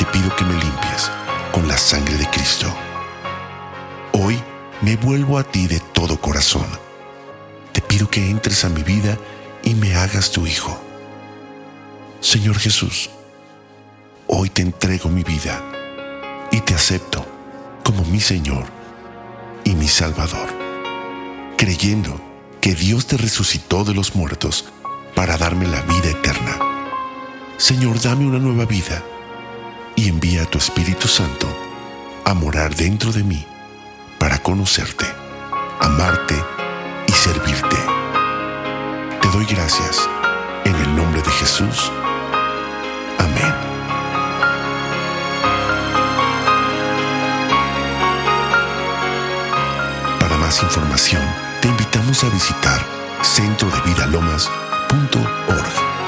te pido que me limpies con la sangre de Cristo. Hoy me vuelvo a ti de todo corazón. Te pido que entres a mi vida y me hagas tu hijo. Señor Jesús, hoy te entrego mi vida y te acepto como mi Señor y mi Salvador, creyendo que Dios te resucitó de los muertos para darme la vida eterna. Señor, dame una nueva vida y envía a tu Espíritu Santo a morar dentro de mí para conocerte, amarte y servirte. Te doy gracias en el nombre de Jesús. Amén. Para más información, te invitamos a visitar centrodevidalomas.org.